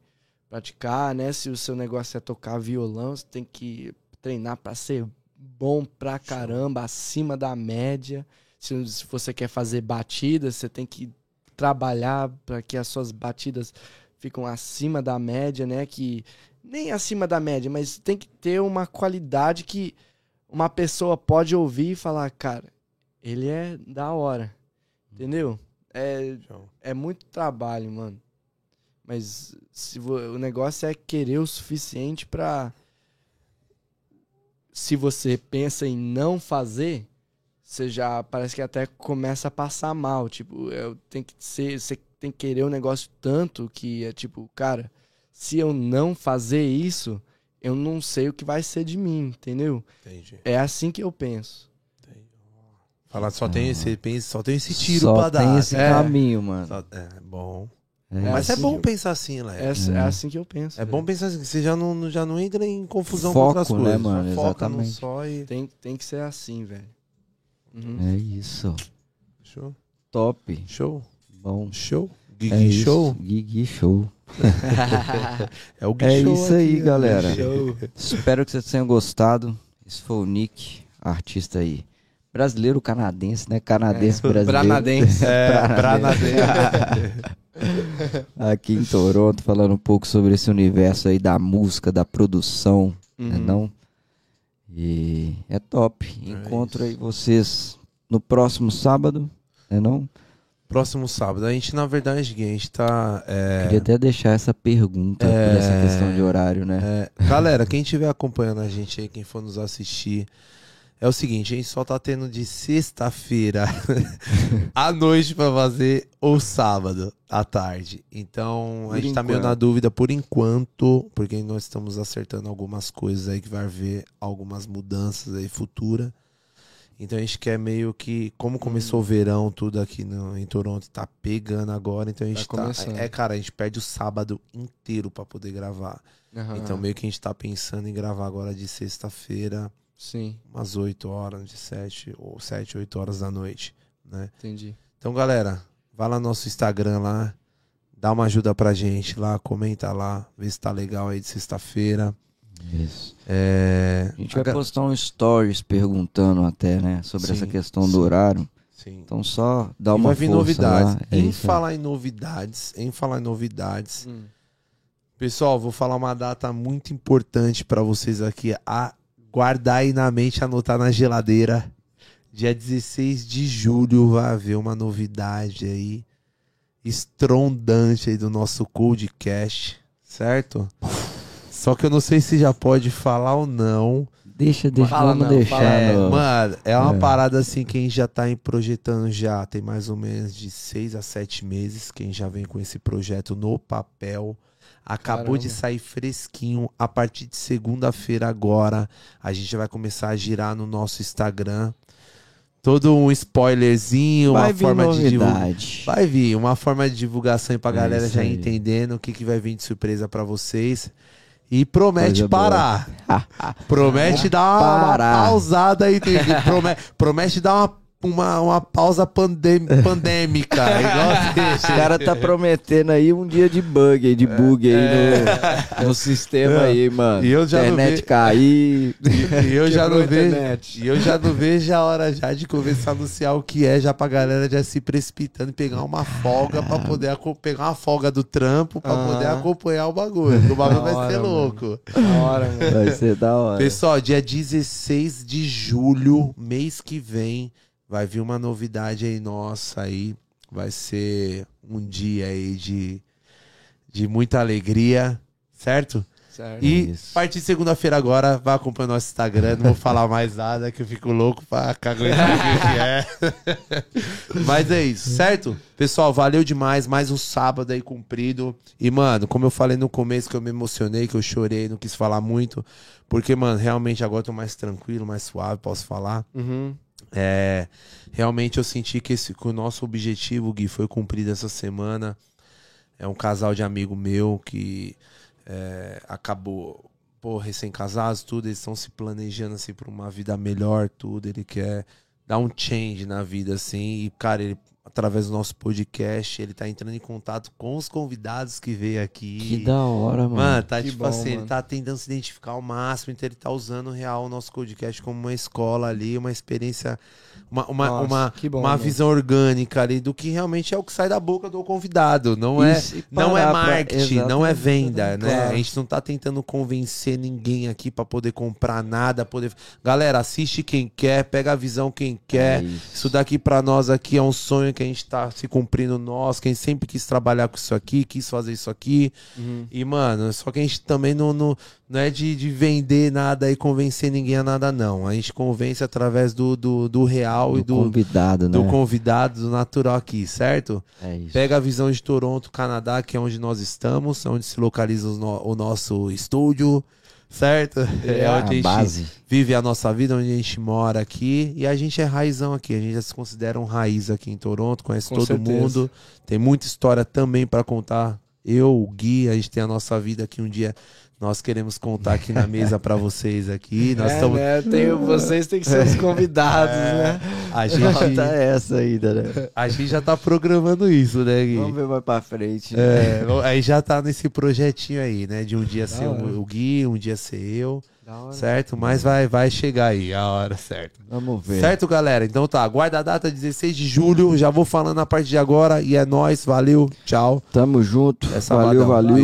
praticar, né? Se o seu negócio é tocar violão, você tem que treinar pra ser bom pra caramba, acima da média. Se, se você quer fazer batidas, você tem que trabalhar para que as suas batidas ficam acima da média, né? Que nem acima da média, mas tem que ter uma qualidade que uma pessoa pode ouvir e falar, cara, ele é da hora. Entendeu? É, é muito trabalho, mano. Mas se o negócio é querer o suficiente pra. Se você pensa em não fazer, você já parece que até começa a passar mal. Tipo, eu tenho que ser. Você tem que querer o negócio tanto que é tipo, cara, se eu não fazer isso, eu não sei o que vai ser de mim, entendeu? Entendi. É assim que eu penso. Falar só tem esse, pensa- só tem esse tiro Só pra tem dar. esse É. caminho, mano. Só- é bom. É Mas é assim bom que eu- pensar assim, Léo. É, é assim que eu penso. É velho. bom pensar assim, que você já não, já não entra em confusão Foco, com outras né, coisas. mano? Só foca no Exatamente. só e... Tem, tem que ser assim, velho. Uhum. É isso. Show, Top. show, Bom. show. Gig É isso. show. Gig show. É o É show isso aí, aqui, galera. Show. Espero que vocês tenham gostado. Esse foi o Nick, artista aí. Brasileiro canadense, né? Canadense É, brasileiro. branadense. É, Branadense. Aqui em Toronto, falando um pouco sobre esse universo aí da música, da produção, né Uhum. não? E é top. É Encontro isso. aí vocês no próximo sábado, né não? Próximo sábado. A gente, na verdade, a gente tá. é, Queria até deixar essa pergunta por É. essa questão de horário, né? É, galera, quem estiver acompanhando a gente aí, quem for nos assistir, é o seguinte, a gente só tá tendo de sexta-feira à noite pra fazer ou sábado à tarde. Então, a Por gente tá meio enquanto. na dúvida por enquanto, porque nós estamos acertando algumas coisas aí que vai haver algumas mudanças aí futura. Então a gente quer meio que, como começou o verão, tudo aqui no, em Toronto tá pegando agora, então a gente Tá tá. é, cara, a gente perde o sábado inteiro pra poder gravar. Aham. Então meio que a gente tá pensando em gravar agora de sexta-feira, Sim, umas 8 horas, de 7 ou 7, 8 horas da noite, né? entendi. Então, galera, vai lá no nosso Instagram lá, dá uma ajuda pra gente lá, comenta lá, vê se tá legal aí de sexta-feira. Isso. É... A gente vai Aga- postar um stories perguntando até, né, sobre Sim, essa questão sim. do horário. Sim. Então só dá E uma vai vir força novidades. lá. É em aí. falar em novidades, em falar em novidades, Hum. pessoal, vou falar uma data muito importante pra vocês aqui. A guardar aí na mente, anotar na geladeira. Dia 16 de julho vai haver uma novidade aí estrondante aí do nosso Codecast, certo? Só que eu não sei se já pode falar ou não. Deixa, deixa, Fala vamos não, deixar. fala É, no- mano, é uma É. parada assim que a gente já tá em projetando já. Tem mais ou menos de seis a sete meses que a gente já vem com esse projeto no papel. Acabou Caramba. de sair fresquinho. A partir de segunda-feira agora, a gente vai começar a girar no nosso Instagram. Todo um spoilerzinho, vai uma forma de divulgar. novidade. Vai vir, uma forma de divulgação aí pra É galera já aí. entendendo o que, que vai vir de surpresa pra vocês. E promete Coisa parar. promete dar uma, Parar. pausada aí. Promete, promete dar uma, uma, uma pausa pandem- pandêmica. Os caras tá prometendo aí um dia de bug aí, de bug aí no, no sistema aí, mano. É. E eu já não Internet vi- cair. E eu já não vejo. E eu já não vejo a hora já de começar a anunciar o que é, já pra galera já se precipitando e pegar uma folga pra poder pegar uma folga do trampo pra Aham. poder acompanhar o bagulho. O bagulho vai ser mano. louco. Da hora, mano. Vai ser da hora. Pessoal, dia 16 de julho, mês que vem, vai vir uma novidade aí nossa aí. Vai ser um dia aí de, de muita alegria, certo? Certo. E a partir de segunda-feira agora, vai acompanhar nosso Instagram. Não vou falar mais nada, que eu fico louco pra que que é. Mas é isso, certo? Pessoal, valeu demais. Mais um sábado aí cumprido. E, mano, como eu falei no começo, que eu me emocionei, que eu chorei, não quis falar muito. Porque, mano, realmente agora eu tô mais tranquilo, mais suave, posso falar. Uhum. É, realmente eu senti que, esse, que o nosso objetivo, Gui, foi cumprido essa semana. É um casal de amigo meu que é, acabou, pô, recém-casados, tudo. Eles estão se planejando, assim, pra uma vida melhor, tudo. Ele quer dar um change na vida, assim. E, cara, ele, através do nosso podcast, ele tá entrando em contato com os convidados que veio aqui. Que da hora, mano. Mano, tá Que tipo bom, assim, ele mano. tá tentando se identificar ao máximo, então ele tá usando real o nosso podcast como uma escola ali, uma experiência, uma, uma, Nossa, uma, que bom, uma mano. visão orgânica ali do que realmente é o que sai da boca do convidado. Não é, não é parar pra- marketing, não é venda, né? Claro. A gente não tá tentando convencer ninguém aqui pra poder comprar nada, poder. Galera, assiste quem quer, pega a visão quem quer. É isso. Isso daqui pra nós aqui é um sonho que a gente tá se cumprindo nós, quem sempre quis trabalhar com isso aqui, quis fazer isso aqui. Uhum. E, mano, só que a gente também não, não, não é de, de vender nada e convencer ninguém a nada, não. A gente convence através do, do, do real e Do do, convidado, né? do convidado, do natural aqui, certo? É isso. Pega a visão de Toronto, Canadá, que é onde nós estamos, onde se localiza os no- o nosso estúdio, certo? É, É, onde a a gente base. vive a nossa vida, onde a gente mora aqui. E a gente é raizão aqui. A gente já se considera um raiz aqui em Toronto, conhece Com todo certeza. mundo. Tem muita história também pra contar. Eu, o Gui, a gente tem a nossa vida aqui um dia. Nós queremos contar aqui na mesa pra vocês aqui. Nós é, estamos. né? Tem, vocês têm que ser os convidados, né? A gente, essa ainda, né? a gente já tá programando isso, né, Gui? Vamos ver mais pra frente. É, aí já tá nesse projetinho aí, né? De um dia ser o, Gui, um dia ser eu, certo? Mas vai, vai chegar aí a hora certa. Vamos ver. Certo, galera? Então tá, guarda a data 16 de julho. Já vou falando a partir de agora. E é nóis, valeu, tchau. Tamo junto. É valeu, valeu.